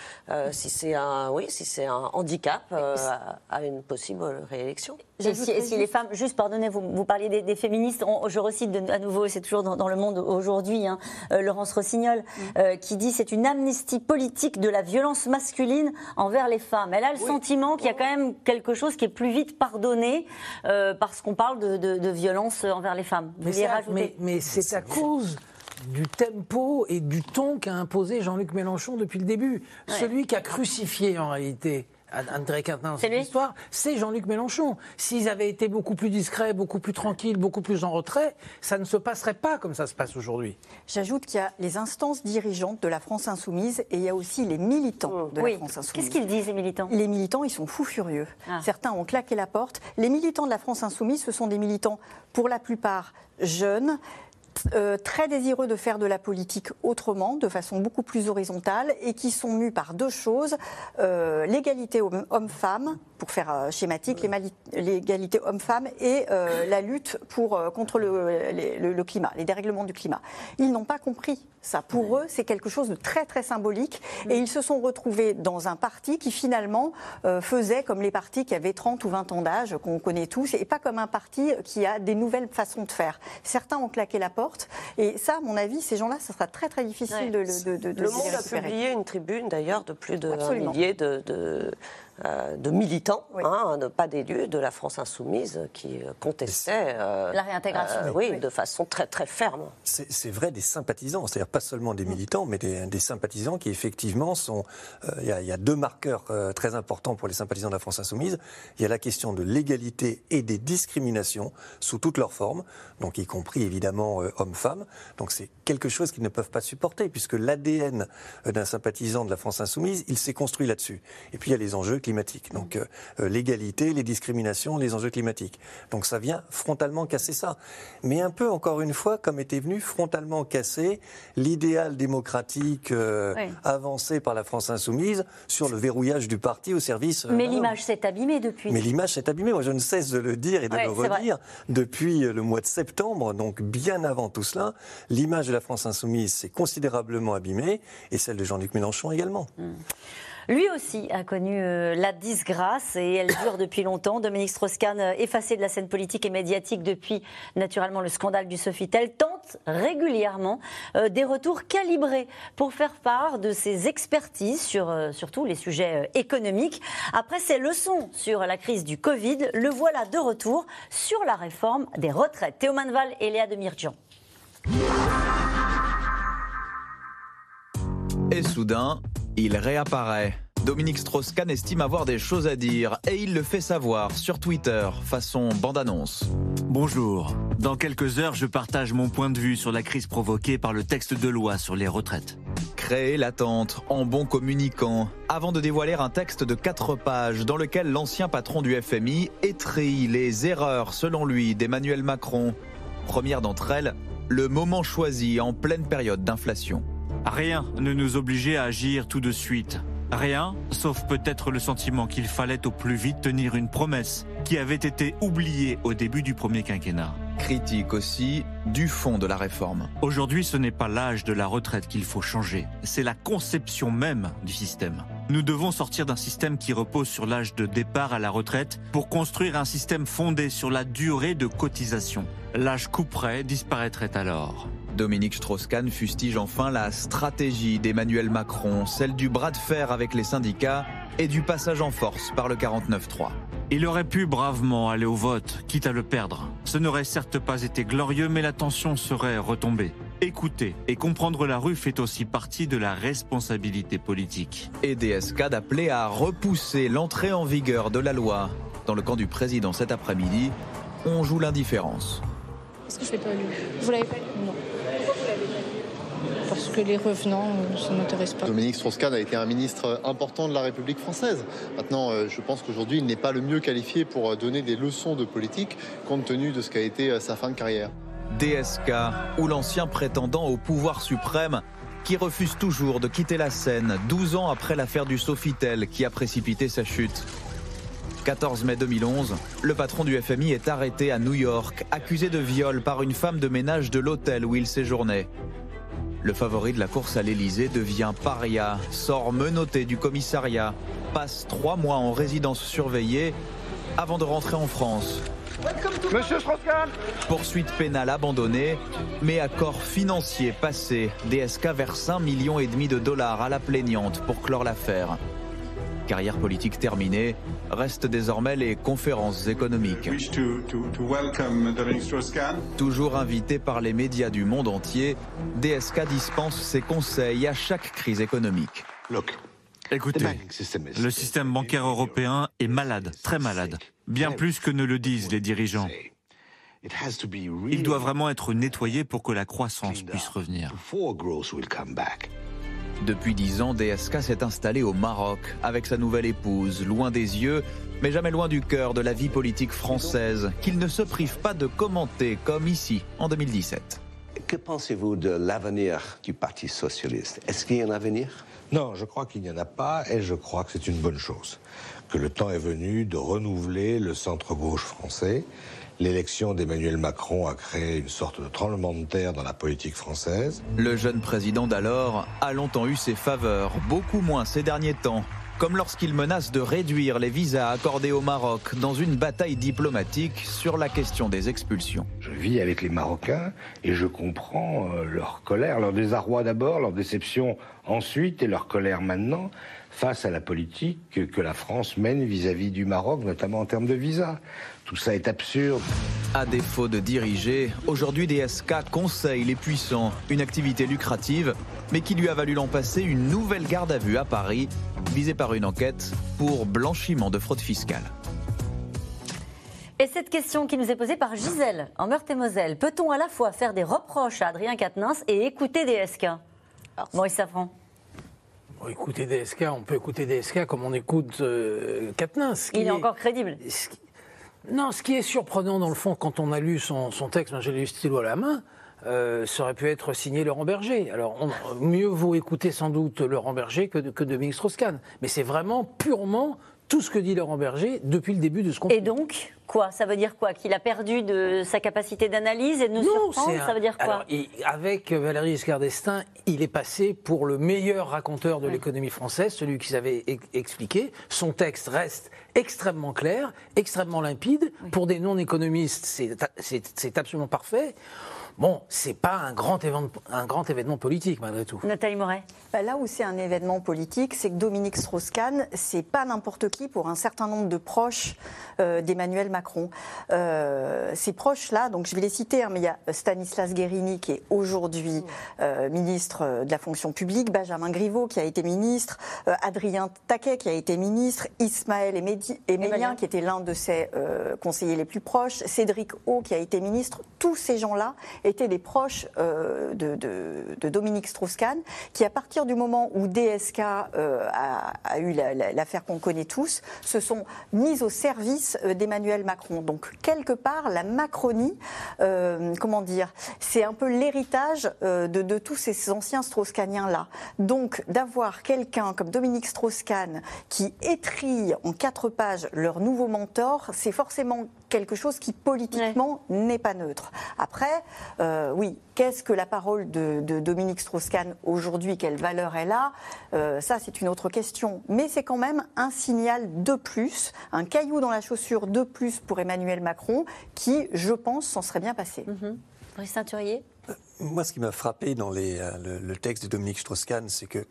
si c'est un, oui, si c'est un handicap euh, à, à une possible réélection. Et si, et si les femmes, juste pardonnez, vous, vous parliez des, des féministes, on- je recite de- à nouveau, c'est toujours dans, dans le monde aujourd'hui, hein, euh, Laurence Rossignol, euh, qui dit c'est une amnistie politique de la violence masculine envers les femmes. Elle a le sentiment qu'il y a quand même quelque chose qui est plus vite pardonné euh, parce qu'on parle de, de- de violence envers les femmes. Vous mais c'est à cause du tempo et du ton qu'a imposé Jean-Luc Mélenchon depuis le début. Celui qui a crucifié en réalité André Quatennens dans l'histoire, c'est Jean-Luc Mélenchon. S'ils avaient été beaucoup plus discrets, beaucoup plus tranquilles, beaucoup plus en retrait, ça ne se passerait pas comme ça se passe aujourd'hui. J'ajoute qu'il y a les instances dirigeantes de la France insoumise et il y a aussi les militants de Oui. la France insoumise. Qu'est-ce qu'ils disent, les militants? Les militants, ils sont fous furieux. Ah. Certains ont claqué la porte. Les militants de la France insoumise, ce sont des militants, pour la plupart, jeunes, euh, très désireux de faire de la politique autrement, de façon beaucoup plus horizontale, et qui sont mus par deux choses, euh, l'égalité homme- homme-femme pour faire euh, schématique, l'égalité homme-femme et la lutte pour, contre le, le- le climat, les dérèglements du climat. Ils n'ont pas compris ça. Pour eux, c'est quelque chose de très très symbolique. Et ils se sont retrouvés dans un parti qui finalement euh, faisait comme les partis qui avaient 30 ou 20 ans d'âge, qu'on connaît tous, et pas comme un parti qui a des nouvelles façons de faire. Certains ont claqué la porte et ça, à mon avis, ces gens-là, ça sera très très difficile de, le- de, de, de Le Monde a publié une tribune d'ailleurs de plus de un millier de, euh, de militants, hein, de- pas d'élus, de la France insoumise qui euh, contestaient euh, La réintégration. euh, oui, de façon très très ferme. C'est vrai des sympathisants, c'est-à-dire pas seulement des militants, mais des, des sympathisants qui effectivement sont. euh, Il y, a- il y a deux marqueurs euh, très importants pour les sympathisants de la France insoumise. Il y a la question de l'égalité et des discriminations sous toutes leurs formes, donc y compris évidemment euh, hommes-femmes. Donc c'est quelque chose qu'ils ne peuvent pas supporter, puisque l'ADN d'un sympathisant de la France insoumise, il s'est construit là-dessus. Et puis il y a les enjeux climatiques, donc euh, euh, l'égalité, les discriminations, les enjeux climatiques. Donc ça vient frontalement casser ça. Mais un peu encore une fois, comme était venu frontalement casser l'idéal démocratique euh, Oui. avancé par la France insoumise sur le verrouillage du parti au service. Mais l'image s'est abîmée depuis. Mais l'image s'est abîmée. Moi, je ne cesse de le dire et de le redire depuis le mois de septembre, donc bien avant tout cela. L'image de la France insoumise s'est considérablement abîmée et celle de Jean-Luc Mélenchon également. Lui aussi a connu euh, la disgrâce et elle dure depuis longtemps. Dominique Strauss-Kahn, euh, effacé de la scène politique et médiatique depuis naturellement le scandale du Sofitel, tente régulièrement euh, des retours calibrés pour faire part de ses expertises sur surtout les sujets économiques. Après ses leçons sur la crise du Covid, le voilà de retour sur la réforme des retraites. Théo Manval et Léa Demirjian. Et soudain, il réapparaît. Dominique Strauss-Kahn estime avoir des choses à dire et il le fait savoir sur Twitter, façon bande-annonce. Bonjour. Dans quelques heures, je partage mon point de vue sur la crise provoquée par le texte de loi sur les retraites. Créer l'attente en bon communicant, avant de dévoiler un texte de 4 pages dans lequel l'ancien patron du FMI étrille les erreurs, selon lui, d'Emmanuel Macron. Première d'entre elles, le moment choisi en pleine période d'inflation. Rien ne nous obligeait à agir tout de suite. Rien, sauf peut-être le sentiment qu'il fallait au plus vite tenir une promesse qui avait été oubliée au début du premier quinquennat. Critique aussi du fond de la réforme. Aujourd'hui, ce n'est pas l'âge de la retraite qu'il faut changer, c'est la conception même du système. Nous devons sortir d'un système qui repose sur l'âge de départ à la retraite pour construire un système fondé sur la durée de cotisation. L'âge couperait disparaîtrait alors. Dominique Strauss-Kahn fustige enfin la stratégie d'Emmanuel Macron, celle du bras de fer avec les syndicats et du passage en force par le 49-3. Il aurait pu bravement aller au vote, quitte à le perdre. Ce n'aurait certes pas été glorieux, mais la tension serait retombée. Écouter et comprendre la rue fait aussi partie de la responsabilité politique. Et DSK d'appeler à repousser l'entrée en vigueur de la loi. Dans le camp du président cet après-midi, on joue l'indifférence. Est-ce que je l'ai pas lu? Vous l'avez pas lu? Non. Pourquoi vous l'avez pas lu? Parce que les revenants, euh, ça ne m'intéresse pas. Dominique Strauss-Kahn a été un ministre important de la République française. Maintenant, euh, je pense qu'aujourd'hui, il n'est pas le mieux qualifié pour euh, donner des leçons de politique compte tenu de ce qu'a été sa fin de carrière. DSK, ou l'ancien prétendant au pouvoir suprême, qui refuse toujours de quitter la scène 12 ans après l'affaire du Sofitel qui a précipité sa chute. 14 mai 2011, le patron du FMI est arrêté à New York, accusé de viol par une femme de ménage de l'hôtel où il séjournait. Le favori de la course à l'Elysée devient paria, sort menotté du commissariat, passe trois mois en résidence surveillée avant de rentrer en France. Monsieur Strauss-Kahn Poursuite pénale abandonnée, mais accord financier passé. DSK verse 1,5 million et demi de dollars à la plaignante pour clore l'affaire. Carrière politique terminée, restent désormais les conférences économiques. to, to, to. Toujours invité par les médias du monde entier, DSK dispense ses conseils à chaque crise économique. Écoutez, le système bancaire européen est malade, très malade, bien plus que ne le disent les dirigeants. Il doit vraiment être nettoyé pour que la croissance puisse revenir. Depuis dix ans, DSK s'est installé au Maroc avec sa nouvelle épouse, loin des yeux, mais jamais loin du cœur de la vie politique française, qu'il ne se prive pas de commenter comme ici en 2017. Que pensez-vous de l'avenir du Parti socialiste? Est-ce qu'il y a un avenir? Non, je crois qu'il n'y en a pas et je crois que c'est une bonne chose. Que le temps est venu de renouveler le centre-gauche français. L'élection d'Emmanuel Macron a créé une sorte de tremblement de terre dans la politique française. Le jeune président d'alors a longtemps eu ses faveurs, beaucoup moins ces derniers temps comme lorsqu'il menace de réduire les visas accordés au Maroc dans une bataille diplomatique sur la question des expulsions. Je vis avec les Marocains et je comprends euh, leur colère, leur désarroi d'abord, leur déception ensuite et leur colère maintenant face à la politique que la France mène vis-à-vis du Maroc, notamment en termes de visas. Tout ça est absurde. À défaut de diriger, aujourd'hui DSK conseille les puissants, une activité lucrative, mais qui lui a valu l'an passé une nouvelle garde à vue à Paris, visée par une enquête pour blanchiment de fraude fiscale. Et cette question qui nous est posée par Gisèle, en Meurthe-et-Moselle, peut-on à la fois faire des reproches à Adrien Quatennens et écouter DSK Maurice Safran écouter DSK, on peut écouter DSK comme on écoute euh, Il est, encore crédible. Non, ce qui est surprenant dans le fond, quand on a lu son, texte, j'ai lu stylo à la main, euh, ça aurait pu être signé Laurent Berger. Alors, mieux vaut écouter sans doute Laurent Berger que, que Dominique Strauss-Kahn. Mais c'est vraiment purement tout ce que dit Laurent Berger depuis le début de ce conflit. Et donc, quoi? Ça veut dire quoi? Qu'il a perdu de sa capacité d'analyse et de nous non, surprendre? Ça veut dire quoi? Avec Valéry Giscard d'Estaing, il est passé pour le meilleur raconteur de l'économie française, celui qui savait expliquer. Son texte reste extrêmement clair, extrêmement limpide. Pour des non-économistes, c'est absolument parfait. Bon, c'est pas un grand, événement, un grand événement politique malgré tout. Nathalie Moret. Bah, là où c'est un événement politique, c'est que Dominique Strauss-Kahn, c'est pas n'importe qui pour un certain nombre de proches euh, d'Emmanuel Macron. Euh, ces proches-là, donc je vais les citer, hein, mais il y a Stanislas Guérini qui est aujourd'hui euh, ministre de la fonction publique, Benjamin Griveaux qui a été ministre, Adrien Taquet qui a été ministre, Ismaël Emélien qui était l'un de ses conseillers les plus proches, Cédric O qui a été ministre. Tous ces gens-là étaient des proches euh, de, Dominique Strauss-Kahn, qui à partir du moment où DSK euh, a, eu l'affaire qu'on connaît tous, se sont mis au service euh, d'Emmanuel Macron. Donc quelque part, la Macronie, comment dire, c'est un peu l'héritage de, tous ces anciens Strauss-Kahniens-là. Donc d'avoir quelqu'un comme Dominique Strauss-Kahn qui étrille en quatre pages leur nouveau mentor, c'est forcément quelque chose qui politiquement n'est pas neutre. Après, euh, oui, qu'est-ce que la parole de, Dominique Strauss-Kahn aujourd'hui Quelle valeur elle a euh, Ça, c'est une autre question. Mais c'est quand même un signal de plus, un caillou dans la chaussure de plus pour Emmanuel Macron, qui, je pense, s'en serait bien passé. Mmh. Ceinturier Moi, ce qui m'a frappé dans euh, le, texte de Dominique Strauss-Kahn, c'est que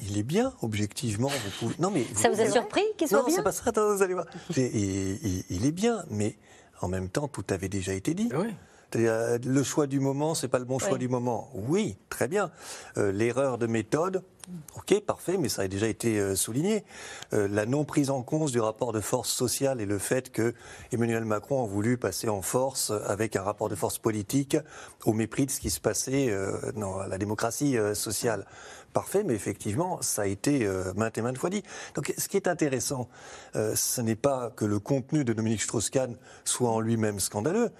il est bien, objectivement. Non, mais ça vous, a surpris qu'il soit bien Non, c'est pas ça. Attends, vous allez voir. *laughs* Il, est bien, mais en même temps, tout avait déjà été dit. Oui. Euh, le choix du moment, c'est pas le bon choix du moment. Oui, très bien. Euh, l'erreur de méthode, ok, parfait, mais ça a déjà été euh, souligné. la non prise en compte du rapport de force sociale et le fait que Emmanuel Macron a voulu passer en force avec un rapport de force politique au mépris de ce qui se passait dans la démocratie sociale. Parfait, mais effectivement, ça a été maintes et maintes fois dit. Donc, ce qui est intéressant, ce n'est pas que le contenu de Dominique Strauss-Kahn soit en lui-même scandaleux,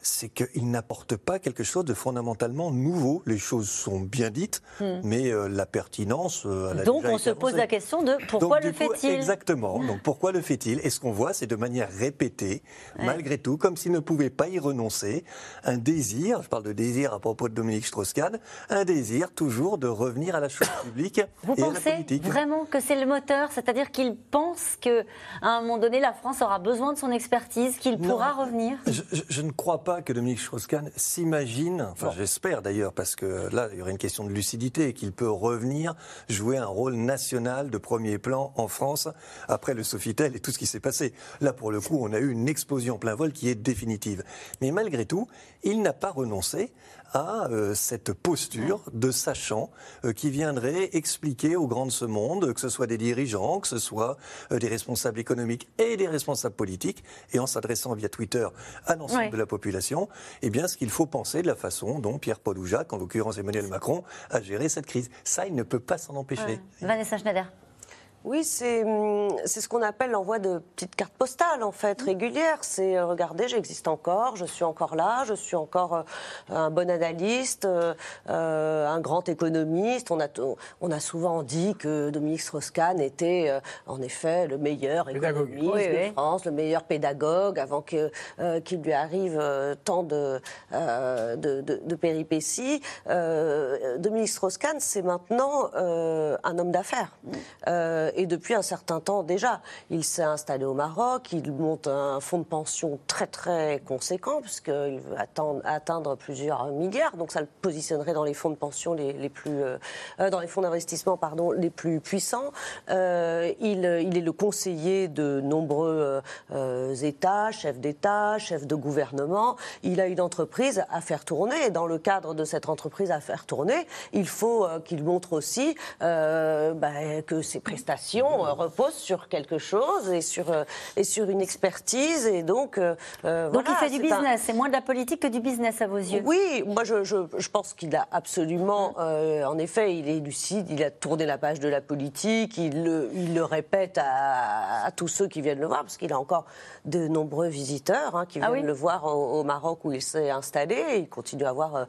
c'est qu'il n'apporte pas quelque chose de fondamentalement nouveau. Les choses sont bien dites, hmm. mais euh, la pertinence. Euh, Donc on se pose la question de pourquoi le fait-il? Exactement. Donc pourquoi le fait-il? Et ce qu'on voit, c'est de manière répétée, malgré tout, comme s'il ne pouvait pas y renoncer, un désir, je parle de désir à propos de Dominique Strauss-Kahn, un désir toujours de revenir à la chose *coughs* publique Vous et pensez à la politique. vraiment que c'est le moteur? C'est-à-dire qu'il pense qu'à un moment donné, la France aura besoin de son expertise, qu'il pourra revenir? Je, je ne crois pas que Dominique Strauss-Kahn s'imagine, enfin j'espère d'ailleurs, parce que là il y aurait une question de lucidité, qu'il peut revenir jouer un rôle national de premier plan en France après le Sofitel et tout ce qui s'est passé. Là pour le coup on a eu une explosion plein vol qui est définitive. Mais malgré tout, il n'a pas renoncé à euh, cette posture de sachant euh, qui viendrait expliquer aux grands de ce monde, que ce soit des dirigeants, que ce soit euh, des responsables économiques et des responsables politiques, et en s'adressant via Twitter à l'ensemble de la population, eh bien, ce qu'il faut penser de la façon dont Pierre-Paul ou Jacques, en l'occurrence Emmanuel Macron, a géré cette crise. Ça, il ne peut pas s'en empêcher. Vanessa Schneider. Oui, c'est hum, c'est ce qu'on appelle l'envoi de petites cartes postales, en fait, régulières. C'est, euh, regardez, j'existe encore, je suis encore là, je suis encore euh, un bon analyste, euh, un grand économiste. On a, on a souvent dit que Dominique Strauss-Kahn était, en effet, le meilleur économiste Oui, de oui. France, le meilleur pédagogue, avant que, qu'il lui arrive tant de, de, de- de péripéties. Dominique Strauss-Kahn, c'est maintenant un homme d'affaires. Euh, et depuis un certain temps déjà, il s'est installé au Maroc, il monte un fonds de pension très très conséquent, puisqu'il veut atteindre, plusieurs milliards, donc ça le positionnerait dans les fonds de pension les, plus... euh, euh, dans les fonds d'investissement, pardon, les plus puissants. Euh, il, est le conseiller de nombreux États, chefs d'État, chefs de gouvernement. Il a une entreprise à faire tourner. Et dans le cadre de cette entreprise à faire tourner, il faut qu'il montre aussi bah, que ses prestations euh, reposent sur quelque chose et sur, euh, et sur une expertise. Et donc, euh, Donc voilà, il fait du un- business, c'est moins de la politique que du business à vos yeux. oui, moi je, je, je pense qu'il a absolument, euh, en effet, il est lucide, il a tourné la page de la politique, il le, il le répète à, à tous ceux qui viennent le voir, parce qu'il a encore de nombreux visiteurs hein, qui Ah viennent oui le voir au, au Maroc où il s'est installé, il continue à avoir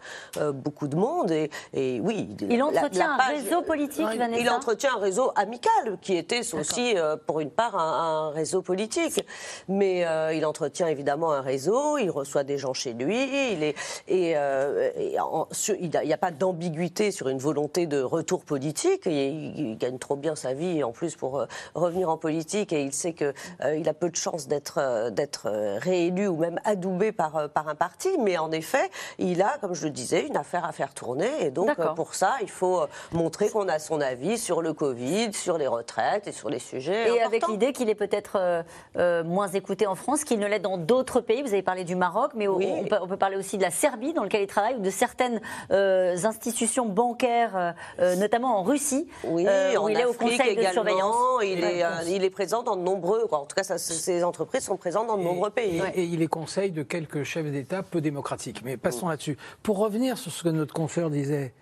beaucoup de monde, et, et oui. Il entretient la un page- réseau politique, Vanessa il entretient un réseau amical, qui était aussi, euh, pour une part, un, un réseau politique. Mais euh, il entretient évidemment un réseau, il reçoit des gens chez lui, il est, et, euh, et en- sur- il n'y a, pas d'ambiguïté sur une volonté de retour politique. Il, il- il gagne trop bien sa vie, en plus, pour revenir en politique, et il sait qu'il il a peu de chances d'être d'être réélu ou même adoubé par, par un parti. Mais en effet, il a, comme je le disais, une affaire à faire tourner, et donc pour ça, il faut montrer qu'on a son avis sur le Covid, sur les retraites et sur les sujets. Et avec l'idée qu'il est peut-être euh, euh, moins écouté en France qu'il ne l'est dans d'autres pays. Vous avez parlé du Maroc, mais Oui. on, peut, on peut parler aussi de la Serbie, dans laquelle il travaille, ou de certaines euh, institutions bancaires, notamment en Russie, Oui, euh, où en il est au conseil de également, surveillance. Il est, euh, il est présent dans de nombreux. En tout cas, ça, ces entreprises sont présentes dans de nombreux pays. Et, et il est conseil de quelques chefs d'État peu démocratiques. Mais passons là-dessus. Pour revenir sur ce que notre confrère disait,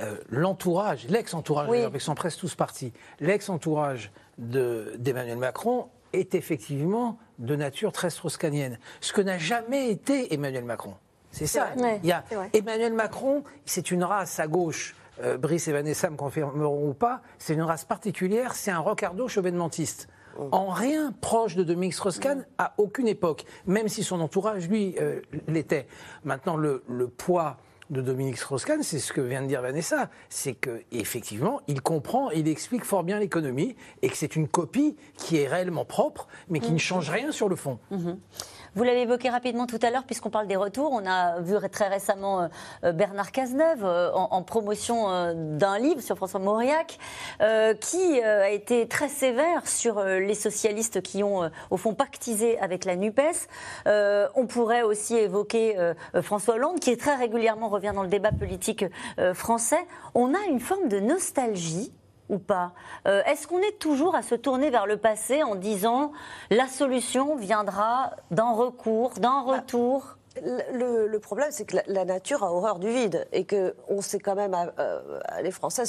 euh, l'entourage, l'ex-entourage, Oui. d'ailleurs, parce qu'ils sont presque tous partis, l'ex-entourage de- d'Emmanuel Macron est effectivement de nature très strauss-kahnienne. Ce que n'a jamais été Emmanuel Macron. C'est ça. vrai. Il y a. Emmanuel Macron, c'est une race à gauche. euh, Brice et Vanessa me confirmeront ou pas, c'est une race particulière, c'est un rocardo chevènementiste. En rien proche de Dominique Strauss-Kahn à aucune époque, même si son entourage, lui, euh, l'était. Maintenant, le, le poids de Dominique Strauss-Kahn, c'est ce que vient de dire Vanessa, c'est que effectivement, il comprend, il explique fort bien l'économie et que c'est une copie qui est réellement propre, mais qui ne change rien sur le fond. Mhm. Vous l'avez évoqué rapidement tout à l'heure, puisqu'on parle des retours. On a vu très récemment euh, euh, Bernard Cazeneuve euh, en, promotion d'un livre sur François Mauriac, qui a été très sévère sur les socialistes qui ont, au fond, pactisé avec la NUPES. On pourrait aussi évoquer François Hollande, qui très régulièrement revient dans le débat politique français. On a une forme de nostalgie ou pas. Euh, Est-ce qu'on est toujours à se tourner vers le passé en disant la solution viendra d'un recours, d'un retour? Le, problème, c'est que la, nature a horreur du vide et que on sait quand même, euh, les Français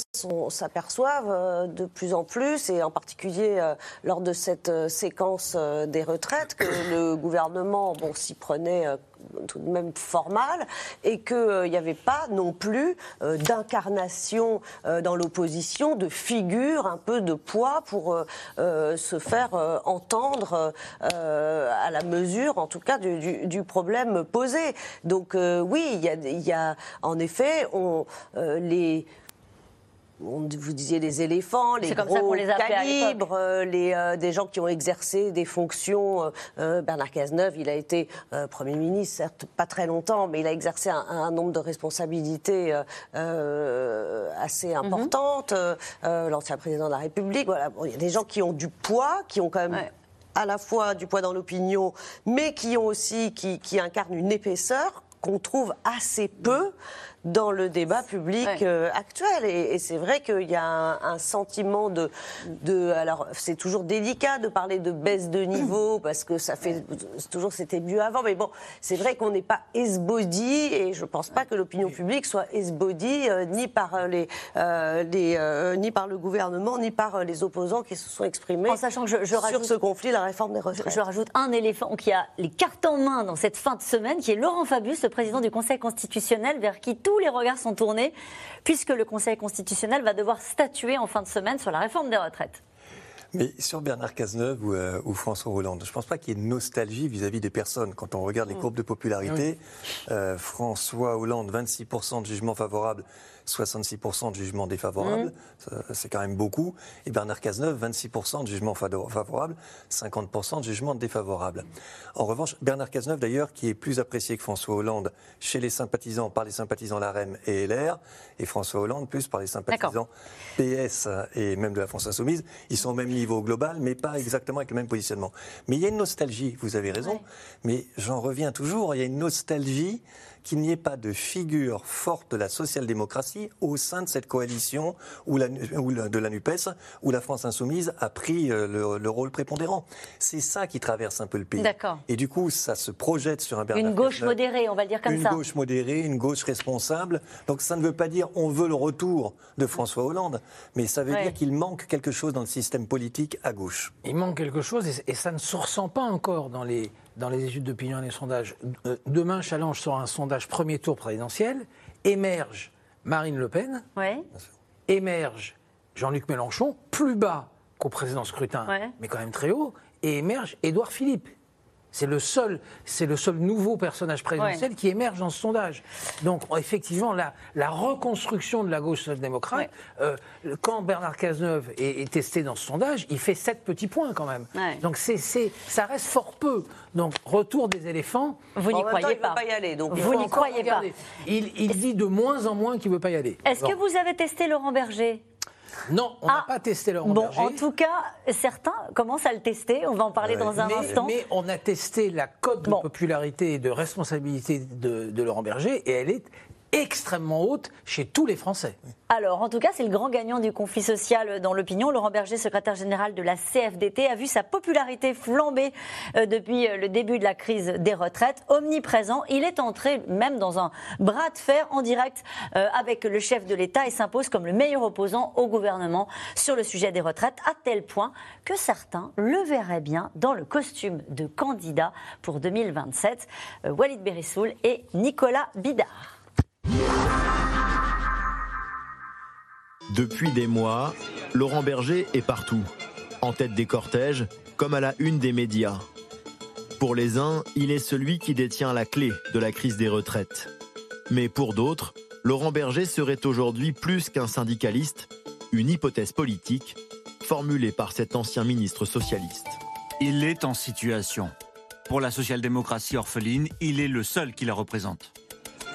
s'aperçoivent euh, de plus en plus, et en particulier euh, lors de cette euh, séquence euh, des retraites, que le gouvernement, s'y prenait euh, tout de même fort mal, et qu'il n'y avait pas non plus euh, d'incarnation euh, dans l'opposition, de figure, un peu de poids pour euh, euh, se faire euh, entendre euh, à la mesure, en tout cas, du, du- problème Donc euh, oui, il y a, il y a- en effet, on, euh, les on- vous disiez les éléphants, les gros les calibres, euh, les, euh, des gens qui ont exercé des fonctions. euh, Bernard Cazeneuve, il a été Premier ministre, certes pas très longtemps, mais il a exercé un, un nombre de responsabilités assez Mhm. importantes. L'ancien président de la République, voilà. Bon, il y a des gens qui ont du poids, qui ont quand même à la fois du poids dans l'opinion, mais qui ont aussi qui, incarnent une épaisseur qu'on trouve assez peu dans le débat public euh, actuel. Et, c'est vrai qu'il y a un, sentiment de, de alors c'est toujours délicat de parler de baisse de niveau *clears throat* parce que ça fait toujours c'était mieux avant. Mais bon, c'est vrai qu'on n'est pas esbody et je pense pas que l'opinion publique soit esbody euh, ni par les, euh, les ni par le gouvernement ni par les opposants qui se sont exprimés. En sachant que je, je sur ce conflit, la réforme des retraites. Je, rajoute un éléphant qui a les cartes en main dans cette fin de semaine, qui est Laurent Fabius, le président du Conseil constitutionnel, vers qui tous les regards sont tournés, puisque le Conseil constitutionnel va devoir statuer en fin de semaine sur la réforme des retraites. Mais sur Bernard Cazeneuve ou, euh, François Hollande, je ne pense pas qu'il y ait nostalgie vis-à-vis des personnes. Quand on regarde les mm. courbes de popularité, euh, François Hollande, 26% de jugements favorables, 66% de jugements défavorables, mmh. c'est quand même beaucoup. Et Bernard Cazeneuve, 26% de jugements favorables, 50% de jugements défavorables. En revanche, Bernard Cazeneuve, d'ailleurs, qui est plus apprécié que François Hollande chez les sympathisants, par les sympathisants LAREM et LR, et François Hollande plus par les sympathisants PS et même de la France Insoumise, ils sont au même niveau global, mais pas exactement avec le même positionnement. Mais il y a une nostalgie, vous avez raison, mais j'en reviens toujours, il y a une nostalgie qu'il n'y ait pas de figure forte de la social-démocratie au sein de cette coalition ou, la, de la NUPES, où la France insoumise a pris euh, le, rôle prépondérant. C'est ça qui traverse un peu le pays. Et du coup, ça se projette sur un Bernard Une gauche modérée, on va le dire comme ça. Une gauche modérée, une gauche responsable. Donc ça ne veut pas dire on veut le retour de François Hollande, mais ça veut dire qu'il manque quelque chose dans le système politique à gauche. Il manque quelque chose et, et ça ne se ressent pas encore dans les dans les études d'opinion et les sondages. Euh, demain, Challenge sera un sondage premier tour présidentiel. Émerge Marine Le Pen. Émerge Jean-Luc Mélenchon, plus bas qu'au précédent scrutin, mais quand même très haut. Et émerge Édouard Philippe. C'est le seul, c'est le seul nouveau personnage présidentiel qui émerge dans ce sondage. Donc effectivement, la, la reconstruction de la gauche social-démocrate, euh, quand Bernard Cazeneuve est, testé dans ce sondage, il fait sept petits points quand même. Donc c'est, ça reste fort peu. Donc retour des éléphants. Vous n'y croyez pas. pas y aller. Donc vous n'y croyez pas. Il, il dit de moins en moins qu'il veut pas y aller. Est-ce que vous avez testé Laurent Berger? Non, on n'a ah, pas testé Laurent bon, En tout cas, certains commencent à le tester. On va en parler dans un instant. Mais on a testé la cote de popularité et de responsabilité de, de Laurent Berger et elle est extrêmement haute chez tous les Français. Alors, en tout cas, c'est le grand gagnant du conflit social dans l'opinion. Laurent Berger, secrétaire général de la CFDT, a vu sa popularité flamber euh, depuis euh, le début de la crise des retraites. Omniprésent, il est entré même dans un bras de fer en direct euh, avec le chef de l'État et s'impose comme le meilleur opposant au gouvernement sur le sujet des retraites, à tel point que certains le verraient bien dans le costume de candidat pour 2027. Walid Berissoul et Nicolas Bidard. Depuis des mois, Laurent Berger est partout, en tête des cortèges, comme à la une des médias. Pour les uns, il est celui qui détient la clé de la crise des retraites. Mais pour d'autres, Laurent Berger serait aujourd'hui plus qu'un syndicaliste, une hypothèse politique formulée par cet ancien ministre socialiste. Il est en situation. Pour la social-démocratie orpheline, il est le seul qui la représente.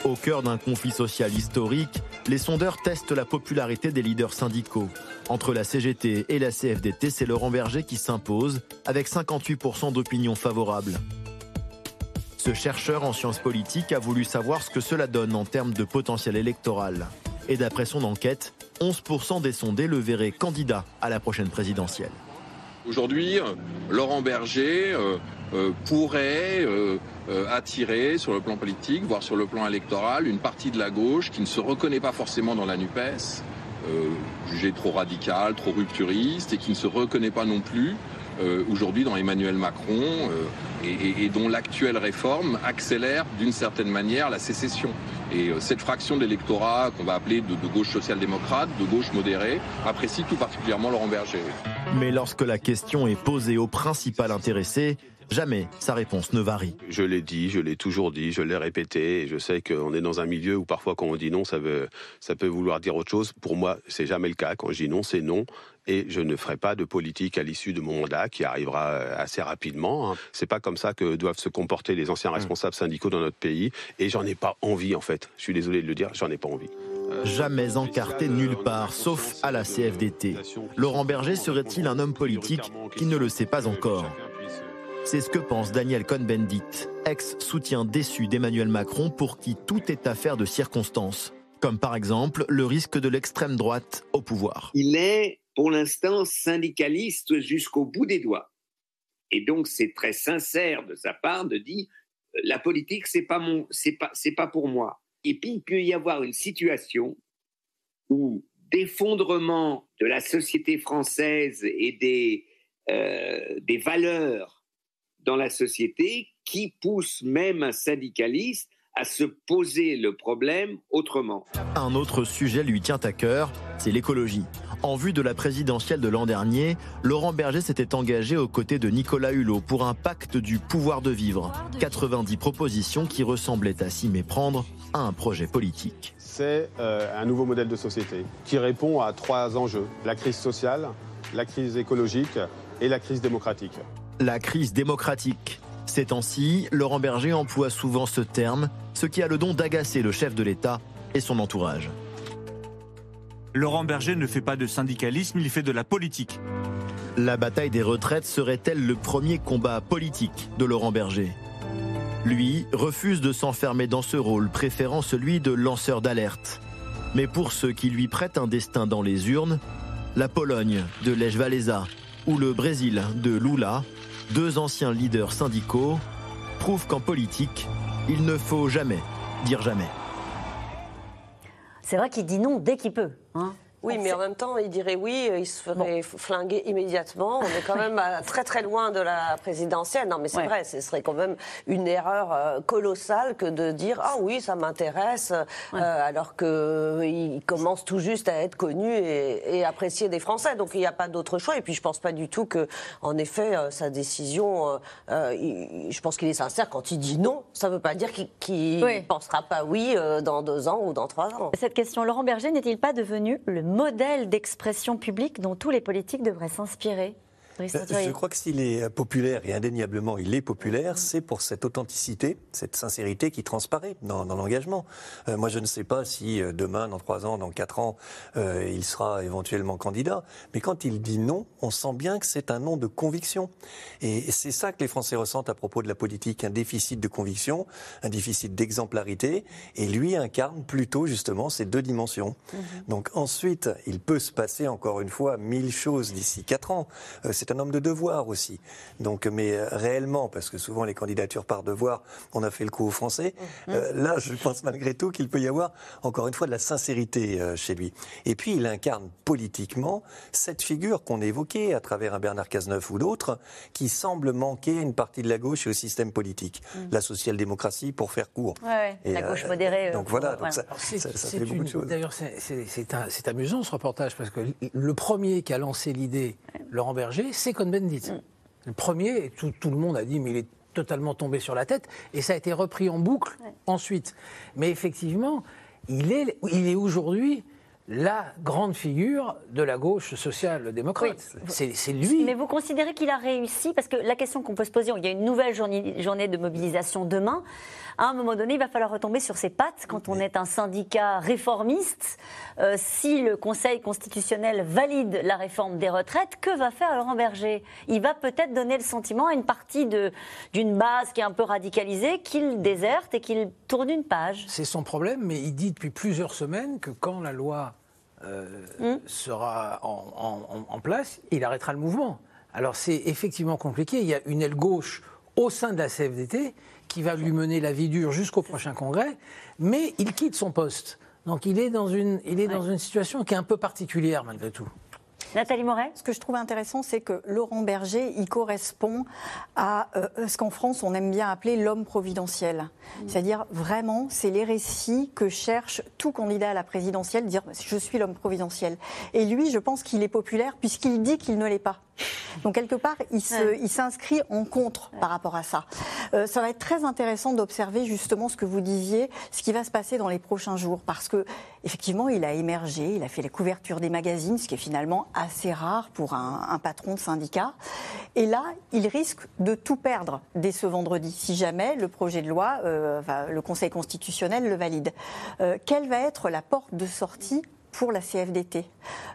Au cœur d'un conflit social historique, les sondeurs testent la popularité des leaders syndicaux. Entre la CGT et la CFDT, c'est Laurent Berger qui s'impose, avec 58% d'opinion favorable. Ce chercheur en sciences politiques a voulu savoir ce que cela donne en termes de potentiel électoral. Et d'après son enquête, 11% des sondés le verraient candidat à la prochaine présidentielle. Aujourd'hui, Laurent Berger euh, pourrait euh, attirer sur le plan politique, voire sur le plan électoral, une partie de la gauche qui ne se reconnaît pas forcément dans la NUPES, jugée trop radicale, trop rupturiste, et qui ne se reconnaît pas non plus aujourd'hui dans Emmanuel Macron, et, dont l'actuelle réforme accélère d'une certaine manière la sécession. Et cette fraction de l'électorat qu'on va appeler de, de gauche social-démocrate, de gauche modérée, apprécie tout particulièrement Laurent Berger. Mais lorsque la question est posée au principal intéressé, Jamais sa réponse ne varie. Je l'ai dit, je l'ai toujours dit, je l'ai répété. Et je sais qu'on est dans un milieu où parfois quand on dit non, ça, veut, ça peut vouloir dire autre chose. Pour moi, c'est jamais le cas. Quand je dis non, c'est non. Et je ne ferai pas de politique à l'issue de mon mandat qui arrivera euh, assez rapidement. Hein. C'est pas comme ça que doivent se comporter les anciens responsables syndicaux dans notre pays. Et j'en ai pas envie en fait. Je suis désolé de le dire, j'en ai pas envie. Jamais encarté nulle part, sauf à la CFDT. Laurent Berger serait-il un homme politique qui ne le sait pas encore? C'est ce que pense Daniel Cohn-Bendit, ex-soutien déçu d'Emmanuel Macron pour qui tout est affaire de circonstances. comme par exemple le risque de l'extrême droite au pouvoir. Il est pour l'instant syndicaliste jusqu'au bout des doigts. Et donc c'est très sincère de sa part de dire la politique c'est pas mon c'est pas c'est pas pour moi. Et puis il peut y avoir une situation où d'effondrement de la société française et des euh, des valeurs dans la société qui poussent même un syndicaliste à se poser le problème autrement. Un autre sujet lui tient à cœur, c'est l'écologie. En vue de la présidentielle de l'an dernier, Laurent Berger s'était engagé aux côtés de Nicolas Hulot pour un pacte du pouvoir de vivre. 90 propositions qui ressemblaient à s'y méprendre à un projet politique. C'est euh, un nouveau modèle de société qui répond à trois enjeux. La crise sociale, la crise écologique et la crise démocratique. La crise démocratique. Ces temps-ci, Laurent Berger emploie souvent ce terme, ce qui a le don d'agacer le chef de l'État et son entourage. Laurent Berger ne fait pas de syndicalisme, il fait de la politique. La bataille des retraites serait-elle le premier combat politique de Laurent Berger? Lui refuse de s'enfermer dans ce rôle, préférant celui de lanceur d'alerte. Mais pour ceux qui lui prêtent un destin dans les urnes, la Pologne de Lech Walesa ou le Brésil de Lula, deux anciens leaders syndicaux, prouvent qu'en politique, il ne faut jamais dire jamais. C'est vrai qu'il dit non dès qu'il peut. Hein. Oui, mais en même temps, il dirait oui, il se ferait flinguer immédiatement. On est quand même très très loin de la présidentielle. Non, mais c'est Ouais. vrai, ce serait quand même une erreur euh, colossale que de dire ah oui, ça m'intéresse, euh, alors qu'il commence tout juste à être connu et, et apprécié des Français. Donc il n'y a pas d'autre choix. Et puis je pense pas du tout que, en effet, euh, sa décision, euh, euh, il- je pense qu'il est sincère quand il dit non. Ça ne veut pas dire qu'il ne pensera pas oui euh, dans deux ans ou dans trois ans. Cette question, Laurent Berger n'est-il pas devenu le modèle d'expression publique dont tous les politiques devraient s'inspirer Roturier. Je crois que s'il est populaire, et indéniablement il est populaire, c'est pour cette authenticité, cette sincérité qui transparaît dans, dans l'engagement. Euh, moi, je ne sais pas si euh, demain, dans trois ans, dans quatre ans, euh, il sera éventuellement candidat. Mais quand il dit non, on sent bien que c'est un non de conviction. Et c'est ça que les Français ressentent à propos de la politique, un déficit de conviction, un déficit d'exemplarité. Et lui incarne plutôt justement ces deux dimensions. Donc ensuite, il peut se passer encore une fois mille choses d'ici quatre ans. Euh, c'est un homme de devoir aussi. Donc, mais euh, réellement, parce que souvent les candidatures par devoir, on a fait le coup aux Français. euh, là, je pense malgré tout qu'il peut y avoir encore une fois de la sincérité euh, chez lui. Et puis, il incarne politiquement cette figure qu'on évoquait à travers un Bernard Cazeneuve ou d'autres, qui semble manquer à une partie de la gauche et au système politique. Mm. La social-démocratie, pour faire court. Ouais, ouais, Et, la gauche euh, modérée. euh, donc voilà, donc ça, fait beaucoup de choses. D'ailleurs, c'est amusant ce reportage parce que le premier qui a lancé l'idée, Laurent Berger, c'est Cohn-Bendit. Mm. Le premier, tout, tout le monde a dit, mais il est totalement tombé sur la tête, et ça a été repris en boucle ensuite. Mais effectivement, il est, il est aujourd'hui la grande figure de la gauche social-démocrate. C'est c'est lui. Mais vous considérez qu'il a réussi Parce que la question qu'on peut se poser, il y a une nouvelle journée, journée de mobilisation demain. À un moment donné, il va falloir retomber sur ses pattes quand on est un syndicat réformiste. Euh, si le Conseil constitutionnel valide la réforme des retraites, que va faire Laurent Berger? Il va peut-être donner le sentiment à une partie d'une base qui est un peu radicalisée qu'il déserte et qu'il tourne une page. C'est son problème, mais il dit depuis plusieurs semaines que quand la loi euh, sera en, en- en place, il arrêtera le mouvement. Alors c'est effectivement compliqué. Il y a une aile gauche au sein de la CFDT qui va lui mener la vie dure jusqu'au prochain congrès, mais il quitte son poste. Donc il est dans une, il est dans une situation qui est un peu particulière malgré tout. Nathalie Moret? Ce que je trouve intéressant, c'est que Laurent Berger, il correspond à euh, ce qu'en France, on aime bien appeler l'homme providentiel. C'est-à-dire, vraiment, c'est les récits que cherche tout candidat à la présidentielle, dire je suis l'homme providentiel. Et lui, je pense qu'il est populaire puisqu'il dit qu'il ne l'est pas. Donc, quelque part, il s'inscrit en contre par rapport à ça. Euh, ça va être très intéressant d'observer justement ce que vous disiez, ce qui va se passer dans les prochains jours. Parce que, effectivement, il a émergé, il a fait la couverture des magazines, ce qui est finalement assez rare pour un, un patron de syndicat. Et là, il risque de tout perdre dès ce vendredi, si jamais le projet de loi, euh, le Conseil constitutionnel le valide. Euh, quelle va être la porte de sortie pour la CFDT.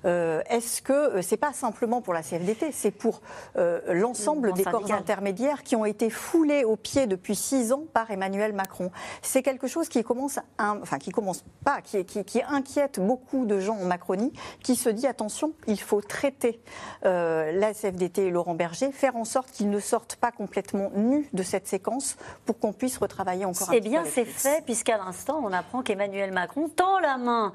Euh, Est-ce que euh, c'est pas simplement pour la CFDT, c'est pour euh, l'ensemble Le des corps intermédiaires qui ont été foulés aux pieds depuis six ans par Emmanuel Macron. C'est quelque chose qui commence, à- enfin qui commence pas, qui, qui- qui inquiète beaucoup de gens en Macronie, qui se dit attention, il faut traiter euh, la CFDT et Laurent Berger, faire en sorte qu'ils ne sortent pas complètement nus de cette séquence pour qu'on puisse retravailler encore un Eh bien, c'est fait, puisqu'à l'instant, on apprend qu'Emmanuel Macron tend la main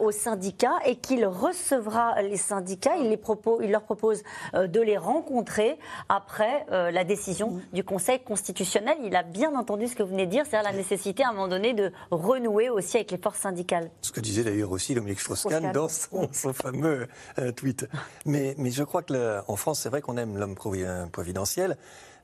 aux syndicats et qu'il recevra les syndicats. Il, les propose, il leur propose euh, de les rencontrer après euh, la décision du Conseil constitutionnel. Il a bien entendu ce que vous venez de dire, c'est-à-dire la nécessité à un moment donné de renouer aussi avec les forces syndicales. Ce que disait d'ailleurs aussi Dominique Strauss-Kahn dans son, son fameux euh, tweet. Mais, mais je crois que là, en France, c'est vrai qu'on aime l'homme provi- providentiel,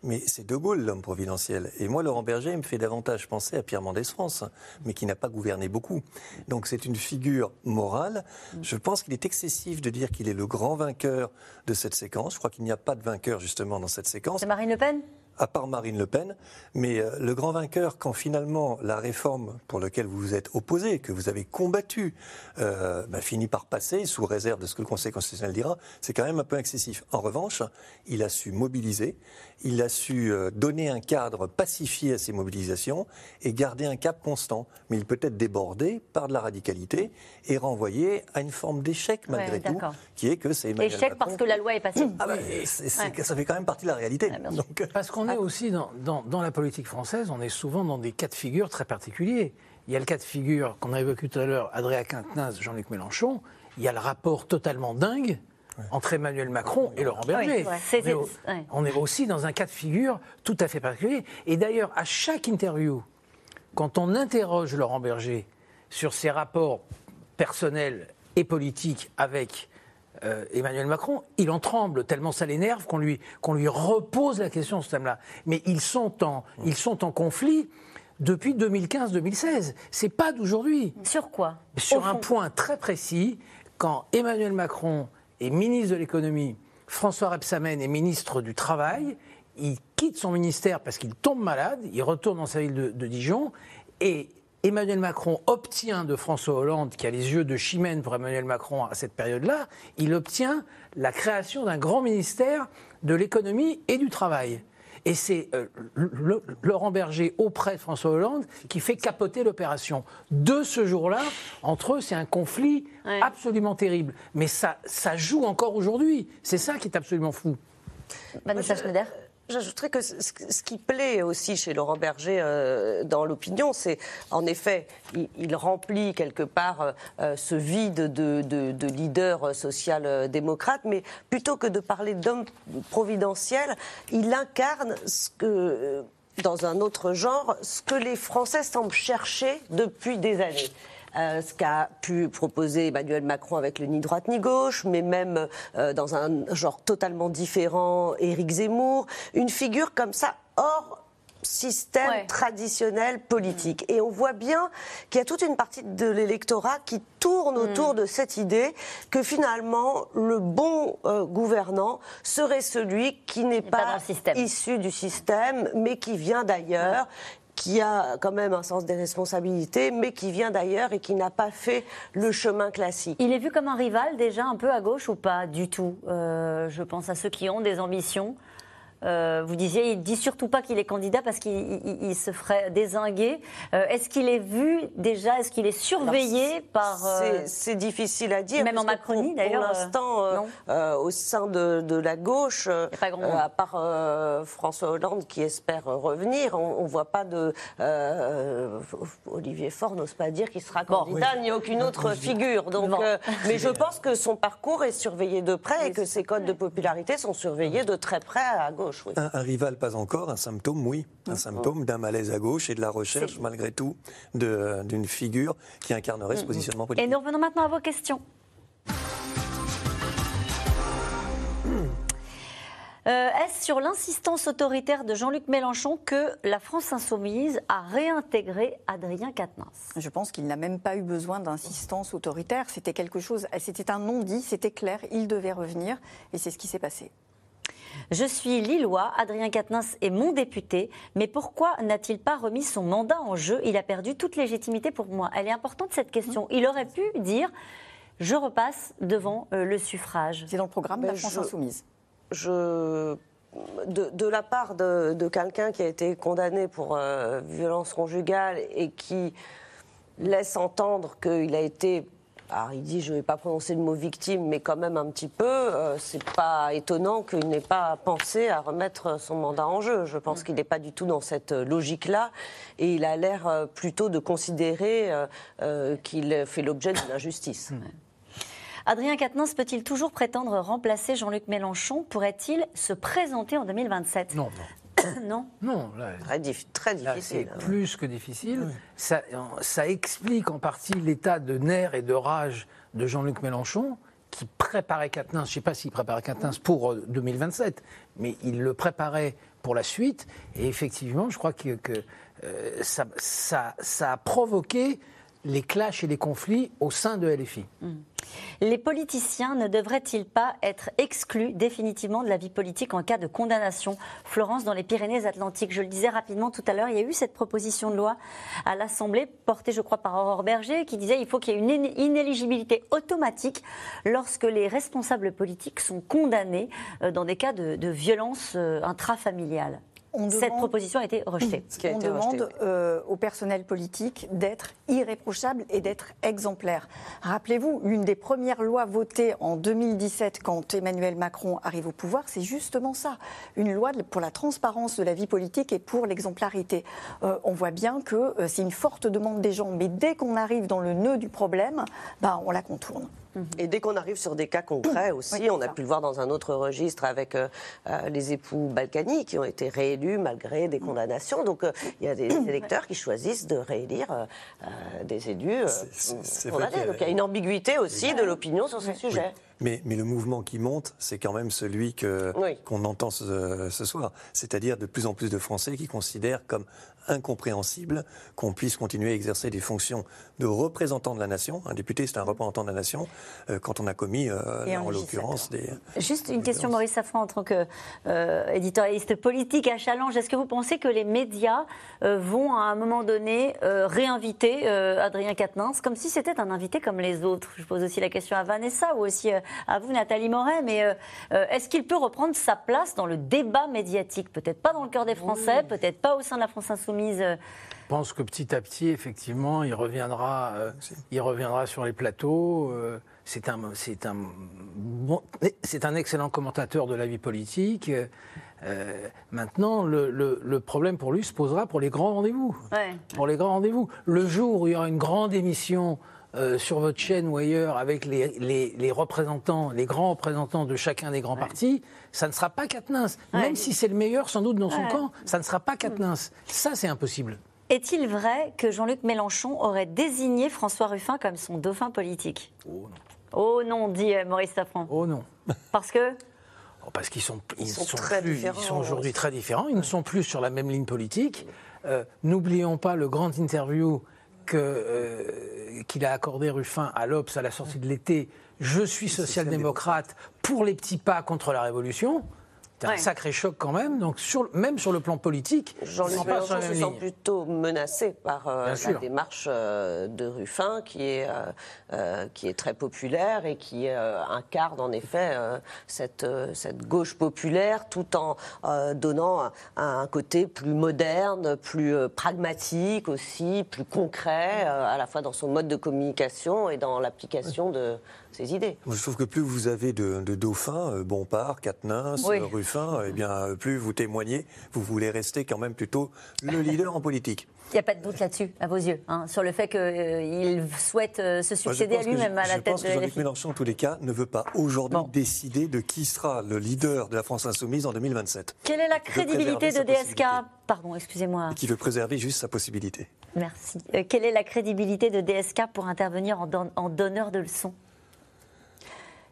mais c'est De Gaulle l'homme providentiel. Et moi, Laurent Berger me fait davantage penser à Pierre Mendès France, mais qui n'a pas gouverné beaucoup. Donc c'est une figure morale. Je pense qu'il est excessif de dire qu'il est le grand vainqueur de cette séquence. Je crois qu'il n'y a pas de vainqueur justement dans cette séquence C'est Marine Le Pen? À part Marine Le Pen. Mais euh, le grand vainqueur, quand finalement la réforme pour laquelle vous vous êtes opposé, que vous avez combattu, euh, bah, finit par passer, sous réserve de ce que le Conseil constitutionnel dira, c'est quand même un peu excessif. En revanche, il a su mobiliser, il a su euh, donner un cadre pacifié à ces mobilisations et garder un cap constant. Mais il peut être débordé par de la radicalité et renvoyé à une forme d'échec malgré Ouais, tout, d'accord. qui est que c'est Emmanuel Échec Macron parce que la loi est passée. ah bah, Ouais. Ça fait quand même partie de la réalité. Donc, Parce qu'on est aussi dans, dans- dans la politique française, on est souvent dans des cas de figure très particuliers. Il y a le cas de figure qu'on a évoqué tout à l'heure, Adrien Quatennens, Jean-Luc Mélenchon. Il y a le rapport totalement dingue entre Emmanuel Macron et Laurent Berger. On est aussi dans un cas de figure tout à fait particulier. Et d'ailleurs, à chaque interview, quand on interroge Laurent Berger sur ses rapports personnels et politiques avec euh, Emmanuel Macron, il en tremble tellement ça l'énerve qu'on lui, qu'on lui repose la question ce thème-là. Mais ils sont en, ils sont en conflit depuis 2015-2016. C'est pas d'aujourd'hui. Sur quoi? Sur Au un fond. point très précis, quand Emmanuel Macron est ministre de l'économie, François Rebsamen est ministre du travail, il quitte son ministère parce qu'il tombe malade, il retourne dans sa ville de, de Dijon. Et Emmanuel Macron obtient de François Hollande, qui a les yeux de chimène pour Emmanuel Macron à cette période-là, il obtient la création d'un grand ministère de l'économie et du travail. Et c'est euh, le- Laurent Berger auprès de François Hollande qui fait capoter l'opération. De ce jour-là, entre eux, c'est un conflit absolument terrible. Mais ça, ça joue encore aujourd'hui. C'est ça qui est absolument fou. Vanessa Schneider J'ajouterais que ce, qui plaît aussi chez Laurent Berger euh, dans l'opinion, c'est en effet, il, remplit quelque part euh, euh, ce vide de, de- de leader social-démocrate, mais plutôt que de parler d'homme providentiel, il incarne ce que dans un autre genre, ce que les Français semblent chercher depuis des années. Euh, ce qu'a pu proposer Emmanuel Macron avec le ni droite ni gauche, mais même euh, dans un genre totalement différent, Éric Zemmour, une figure comme ça hors système traditionnel politique. Et on voit bien qu'il y a toute une partie de l'électorat qui tourne autour de cette idée que finalement le bon euh, gouvernant serait celui qui n'est pas, issu du système, mais qui vient d'ailleurs qui a quand même un sens des responsabilités, mais qui vient d'ailleurs et qui n'a pas fait le chemin classique. Il est vu comme un rival déjà un peu à gauche ou pas du tout? Euh, Je pense à ceux qui ont des ambitions. Euh, vous disiez, il dit surtout pas qu'il est candidat parce qu'il il- il se ferait désinguer. Euh, est-ce qu'il est vu déjà Est-ce qu'il est surveillé Alors, par euh, c'est- difficile à dire. Même en Macronie, d'ailleurs, Pour l'instant, au sein de, de la gauche, grand à part François Hollande qui espère revenir, on ne voit pas de. Olivier Faure n'ose pas dire qu'il sera candidat, oui. ni aucune autre figure. Donc, Bon. mais je pense que son parcours est surveillé de près et que ses codes de popularité sont surveillés de très près à gauche. Oui. Un, un rival, pas encore, un symptôme, oui. Un symptôme d'un malaise à gauche et de la recherche, malgré tout, d'une figure qui incarnerait ce positionnement Et politique. nous revenons maintenant à vos questions. Euh, Est-ce sur l'insistance autoritaire de Jean-Luc Mélenchon que la France insoumise a réintégré Adrien Quatennens? Je pense qu'il n'a même pas eu besoin d'insistance autoritaire. C'était quelque chose, c'était un non-dit, c'était clair, il devait revenir, et c'est ce qui s'est passé. Je suis Lillois, Adrien Quatennens est mon député, mais pourquoi n'a-t-il pas remis son mandat en jeu? Il a perdu toute légitimité pour moi. Elle est importante cette question. Il aurait pu dire je repasse devant euh, le suffrage. C'est dans le programme de la France je- Insoumise. je, de, de la part de, de quelqu'un qui a été condamné pour euh, violence conjugale et qui laisse entendre qu'il a été. Alors il dit, je ne vais pas prononcer le mot victime, mais quand même un petit peu. euh, c'est pas étonnant qu'il n'ait pas pensé à remettre son mandat en jeu. Je pense qu'il n'est pas du tout dans cette logique-là, et il a l'air euh, plutôt de considérer euh, euh, qu'il fait l'objet d'une injustice. Adrien Quatennens peut-il toujours prétendre remplacer Jean-Luc Mélenchon? Pourrait-il se présenter en 2027 Non, non. *coughs* Non, là, Très, dif- très là, difficile. c'est plus que difficile. Ça, ça explique en partie l'état de nerfs et de rage de Jean-Luc Mélenchon, qui préparait Quatennens, je ne sais pas s'il préparait Quatennens pour euh, 2027, mais il le préparait pour la suite. Et effectivement, je crois que, que, euh, ça, ça- ça a provoqué les clashs et les conflits au sein de LFI. Les politiciens ne devraient-ils pas être exclus définitivement de la vie politique en cas de condamnation? Florence, dans les Pyrénées-Atlantiques, je le disais rapidement tout à l'heure, il y a eu cette proposition de loi à l'Assemblée, portée je crois par Aurore Berger, qui disait qu'il faut qu'il y ait une in- inéligibilité automatique lorsque les responsables politiques sont condamnés euh, dans des cas de, de violence euh, intrafamiliale. On Cette demande- proposition a été rejetée. On demande euh, au personnel politique d'être irréprochable et d'être exemplaire. Rappelez-vous, l'une des premières lois votées en 2017 quand Emmanuel Macron arrive au pouvoir, c'est justement ça, une loi pour la transparence de la vie politique et pour l'exemplarité. Euh, on voit bien que euh, c'est une forte demande des gens, mais dès qu'on arrive dans le nœud du problème, ben, on la contourne. Et dès qu'on arrive sur des cas concrets aussi, on a pu le voir dans un autre registre avec euh, euh, les époux Balkany qui ont été réélus malgré des condamnations. Donc euh, il y a des électeurs qui choisissent de réélire euh, des élus condamnés. Donc il y a une ambiguïté aussi de l'opinion sur ce sujet. Mais, mais le mouvement qui monte, c'est quand même celui que- Oui. qu'on entend ce, ce soir. C'est-à-dire de plus en plus de Français qui considèrent comme incompréhensible qu'on puisse continuer à exercer des fonctions de représentant de la nation. Un député, c'est un représentant de la nation, euh, quand on a commis, euh, Et un en l'occurrence, des... Juste une question, Maurice Safran, en tant qu'éditorialiste politique à Challenge. Est-ce que vous pensez que les médias euh, vont à un moment donné euh, réinviter euh, Adrien Quatennens comme si c'était un invité comme les autres? Je pose aussi la question à Vanessa ou aussi euh, à vous, Nathalie Moret. Mais euh, euh, est-ce qu'il peut reprendre sa place dans le débat médiatique? Peut-être pas dans le cœur des Français, peut-être pas au sein de la France Insoumise. euh, Je pense que petit à petit, effectivement, il reviendra, euh, il reviendra sur les plateaux. euh, c'est un, c'est un, bon- c'est un excellent commentateur de la vie politique. Euh, maintenant, le, le- le problème pour lui se posera pour les grands rendez-vous. Ouais. Pour les grands rendez-vous. Le jour où il y aura une grande émission euh, sur votre chaîne ou ailleurs avec les, les- les représentants, les grands représentants de chacun des grands partis, ça ne sera pas Quatennens. Même si c'est le meilleur sans doute dans son camp, ça ne sera pas Quatennens. Ça, c'est impossible. Est-il vrai que Jean-Luc Mélenchon aurait désigné François Ruffin comme son dauphin politique? Oh non. Oh non, dit euh, Maurice Safran. Oh non. *laughs* Parce que? Oh, Parce qu'ils sont, ils sont sont très plus- différents, ils sont aujourd'hui très différents. Ils ne sont plus sur la même ligne politique. Euh, N'oublions pas le grand interview que, euh, qu'il a accordé Ruffin à l'Obs à la sortie de l'été. Je suis social-démocrate pour les petits pas contre la révolution. C'est un Ouais. sacré choc quand même. Donc sur, même sur le plan politique, ils Jean-Luc Mélenchon se sent plutôt menacé par euh, la sûr. démarche euh, de Ruffin, qui est, euh, qui est très populaire et qui euh, incarne en effet euh, cette, euh, cette gauche populaire, tout en euh, donnant un, un côté plus moderne, plus euh, pragmatique aussi, plus concret, euh, à la fois dans son mode de communication et dans l'application de idées. Je trouve que plus vous avez de, de dauphins, euh, Bompard, Quatennens, Oui. euh, Ruffin, eh bien, euh, plus vous témoignez, vous voulez rester quand même plutôt le leader en politique. il n'y a pas de doute là-dessus, à vos yeux, hein, sur le fait qu'il souhaite euh, se succéder à lui-même à la je tête pense de que Jean-Luc. Mélenchon, en tous les cas, ne veut pas aujourd'hui décider de qui sera le leader de la France Insoumise en 2027. Quelle est la crédibilité de DSK Pardon, excusez-moi. Et qui veut préserver juste sa possibilité. Merci. Euh, quelle est la crédibilité de DSK pour intervenir en, don- en donneur de leçons?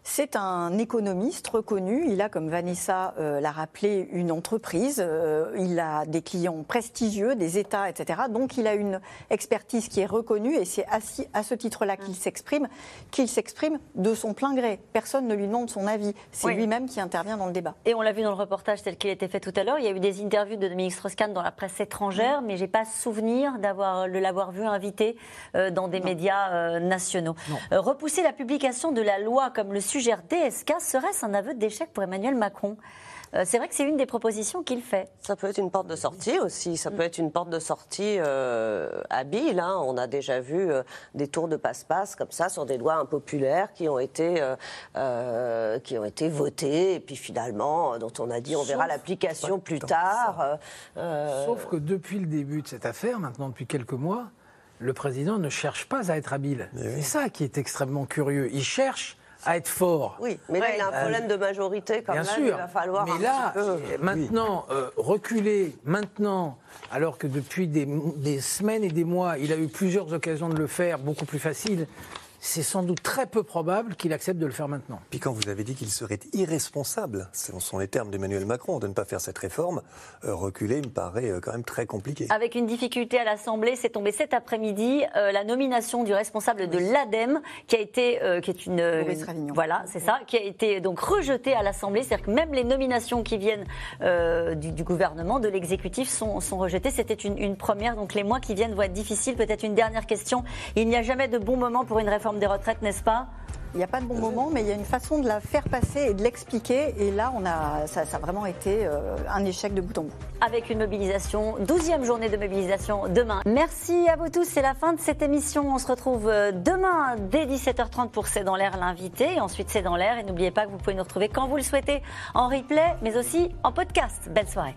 C'est un économiste reconnu. Il a, comme Vanessa euh, l'a rappelé, une entreprise. Euh, il a des clients prestigieux, des États, etc. Donc il a une expertise qui est reconnue et c'est à ce titre-là qu'il s'exprime, qu'il s'exprime de son plein gré. Personne ne lui demande son avis. C'est lui-même qui intervient dans le débat. Et on l'a vu dans le reportage tel qu'il a été fait tout à l'heure. Il y a eu des interviews de Dominique Strauss-Kahn dans la presse étrangère, mais j'ai pas souvenir d'avoir de l'avoir vu invité euh, dans des médias nationaux. repousser la publication de la loi comme le sujet suggère DSK, serait-ce un aveu d'échec pour Emmanuel Macron? Euh, c'est vrai que c'est une des propositions qu'il fait. Ça peut être une porte de sortie aussi. Ça peut être une porte de sortie euh, habile. Hein. On a déjà vu euh, des tours de passe-passe comme ça sur des lois impopulaires qui ont été qui ont été votées et puis finalement dont on a dit on verra l'application plus tard. Sauf que depuis le début de cette affaire, maintenant depuis quelques mois, le président ne cherche pas à être habile. C'est ça qui est extrêmement curieux. Il cherche à être fort. Oui, mais là, il a un problème de majorité quand Bien même. Sûr. Il va falloir. Mais là, maintenant, euh, reculer, maintenant, alors que depuis des, des, semaines et des mois, il a eu plusieurs occasions de le faire, beaucoup plus facile c'est sans doute très peu probable qu'il accepte de le faire maintenant. Puis quand vous avez dit qu'il serait irresponsable, ce sont les termes d'Emmanuel Macron, de ne pas faire cette réforme, euh, reculer me paraît euh, quand même très compliqué. Avec une difficulté à l'Assemblée, c'est tombé cet après-midi euh, la nomination du responsable de l'ADEME, qui a été, qui est une, voilà, c'est ça, qui a été donc rejetée à l'Assemblée. C'est-à-dire que même les nominations qui viennent du, gouvernement, de l'exécutif, sont, sont, rejetées. C'était une, une première, donc les mois qui viennent vont être difficiles. Peut-être une dernière question. Il n'y a jamais de bon moment pour une réforme des retraites, n'est-ce pas? Il n'y a pas de bon moment, mais il y a une façon de la faire passer et de l'expliquer. Et là, on a, ça, a vraiment été euh, un échec de bout en bout. Avec une mobilisation, 12e journée de mobilisation demain. Merci à vous tous. C'est la fin de cette émission. On se retrouve euh, demain dès 17h30 pour C'est dans l'air l'invité. Ensuite, C'est dans l'air. Et n'oubliez pas que vous pouvez nous retrouver quand vous le souhaitez en replay, mais aussi en podcast. Belle soirée.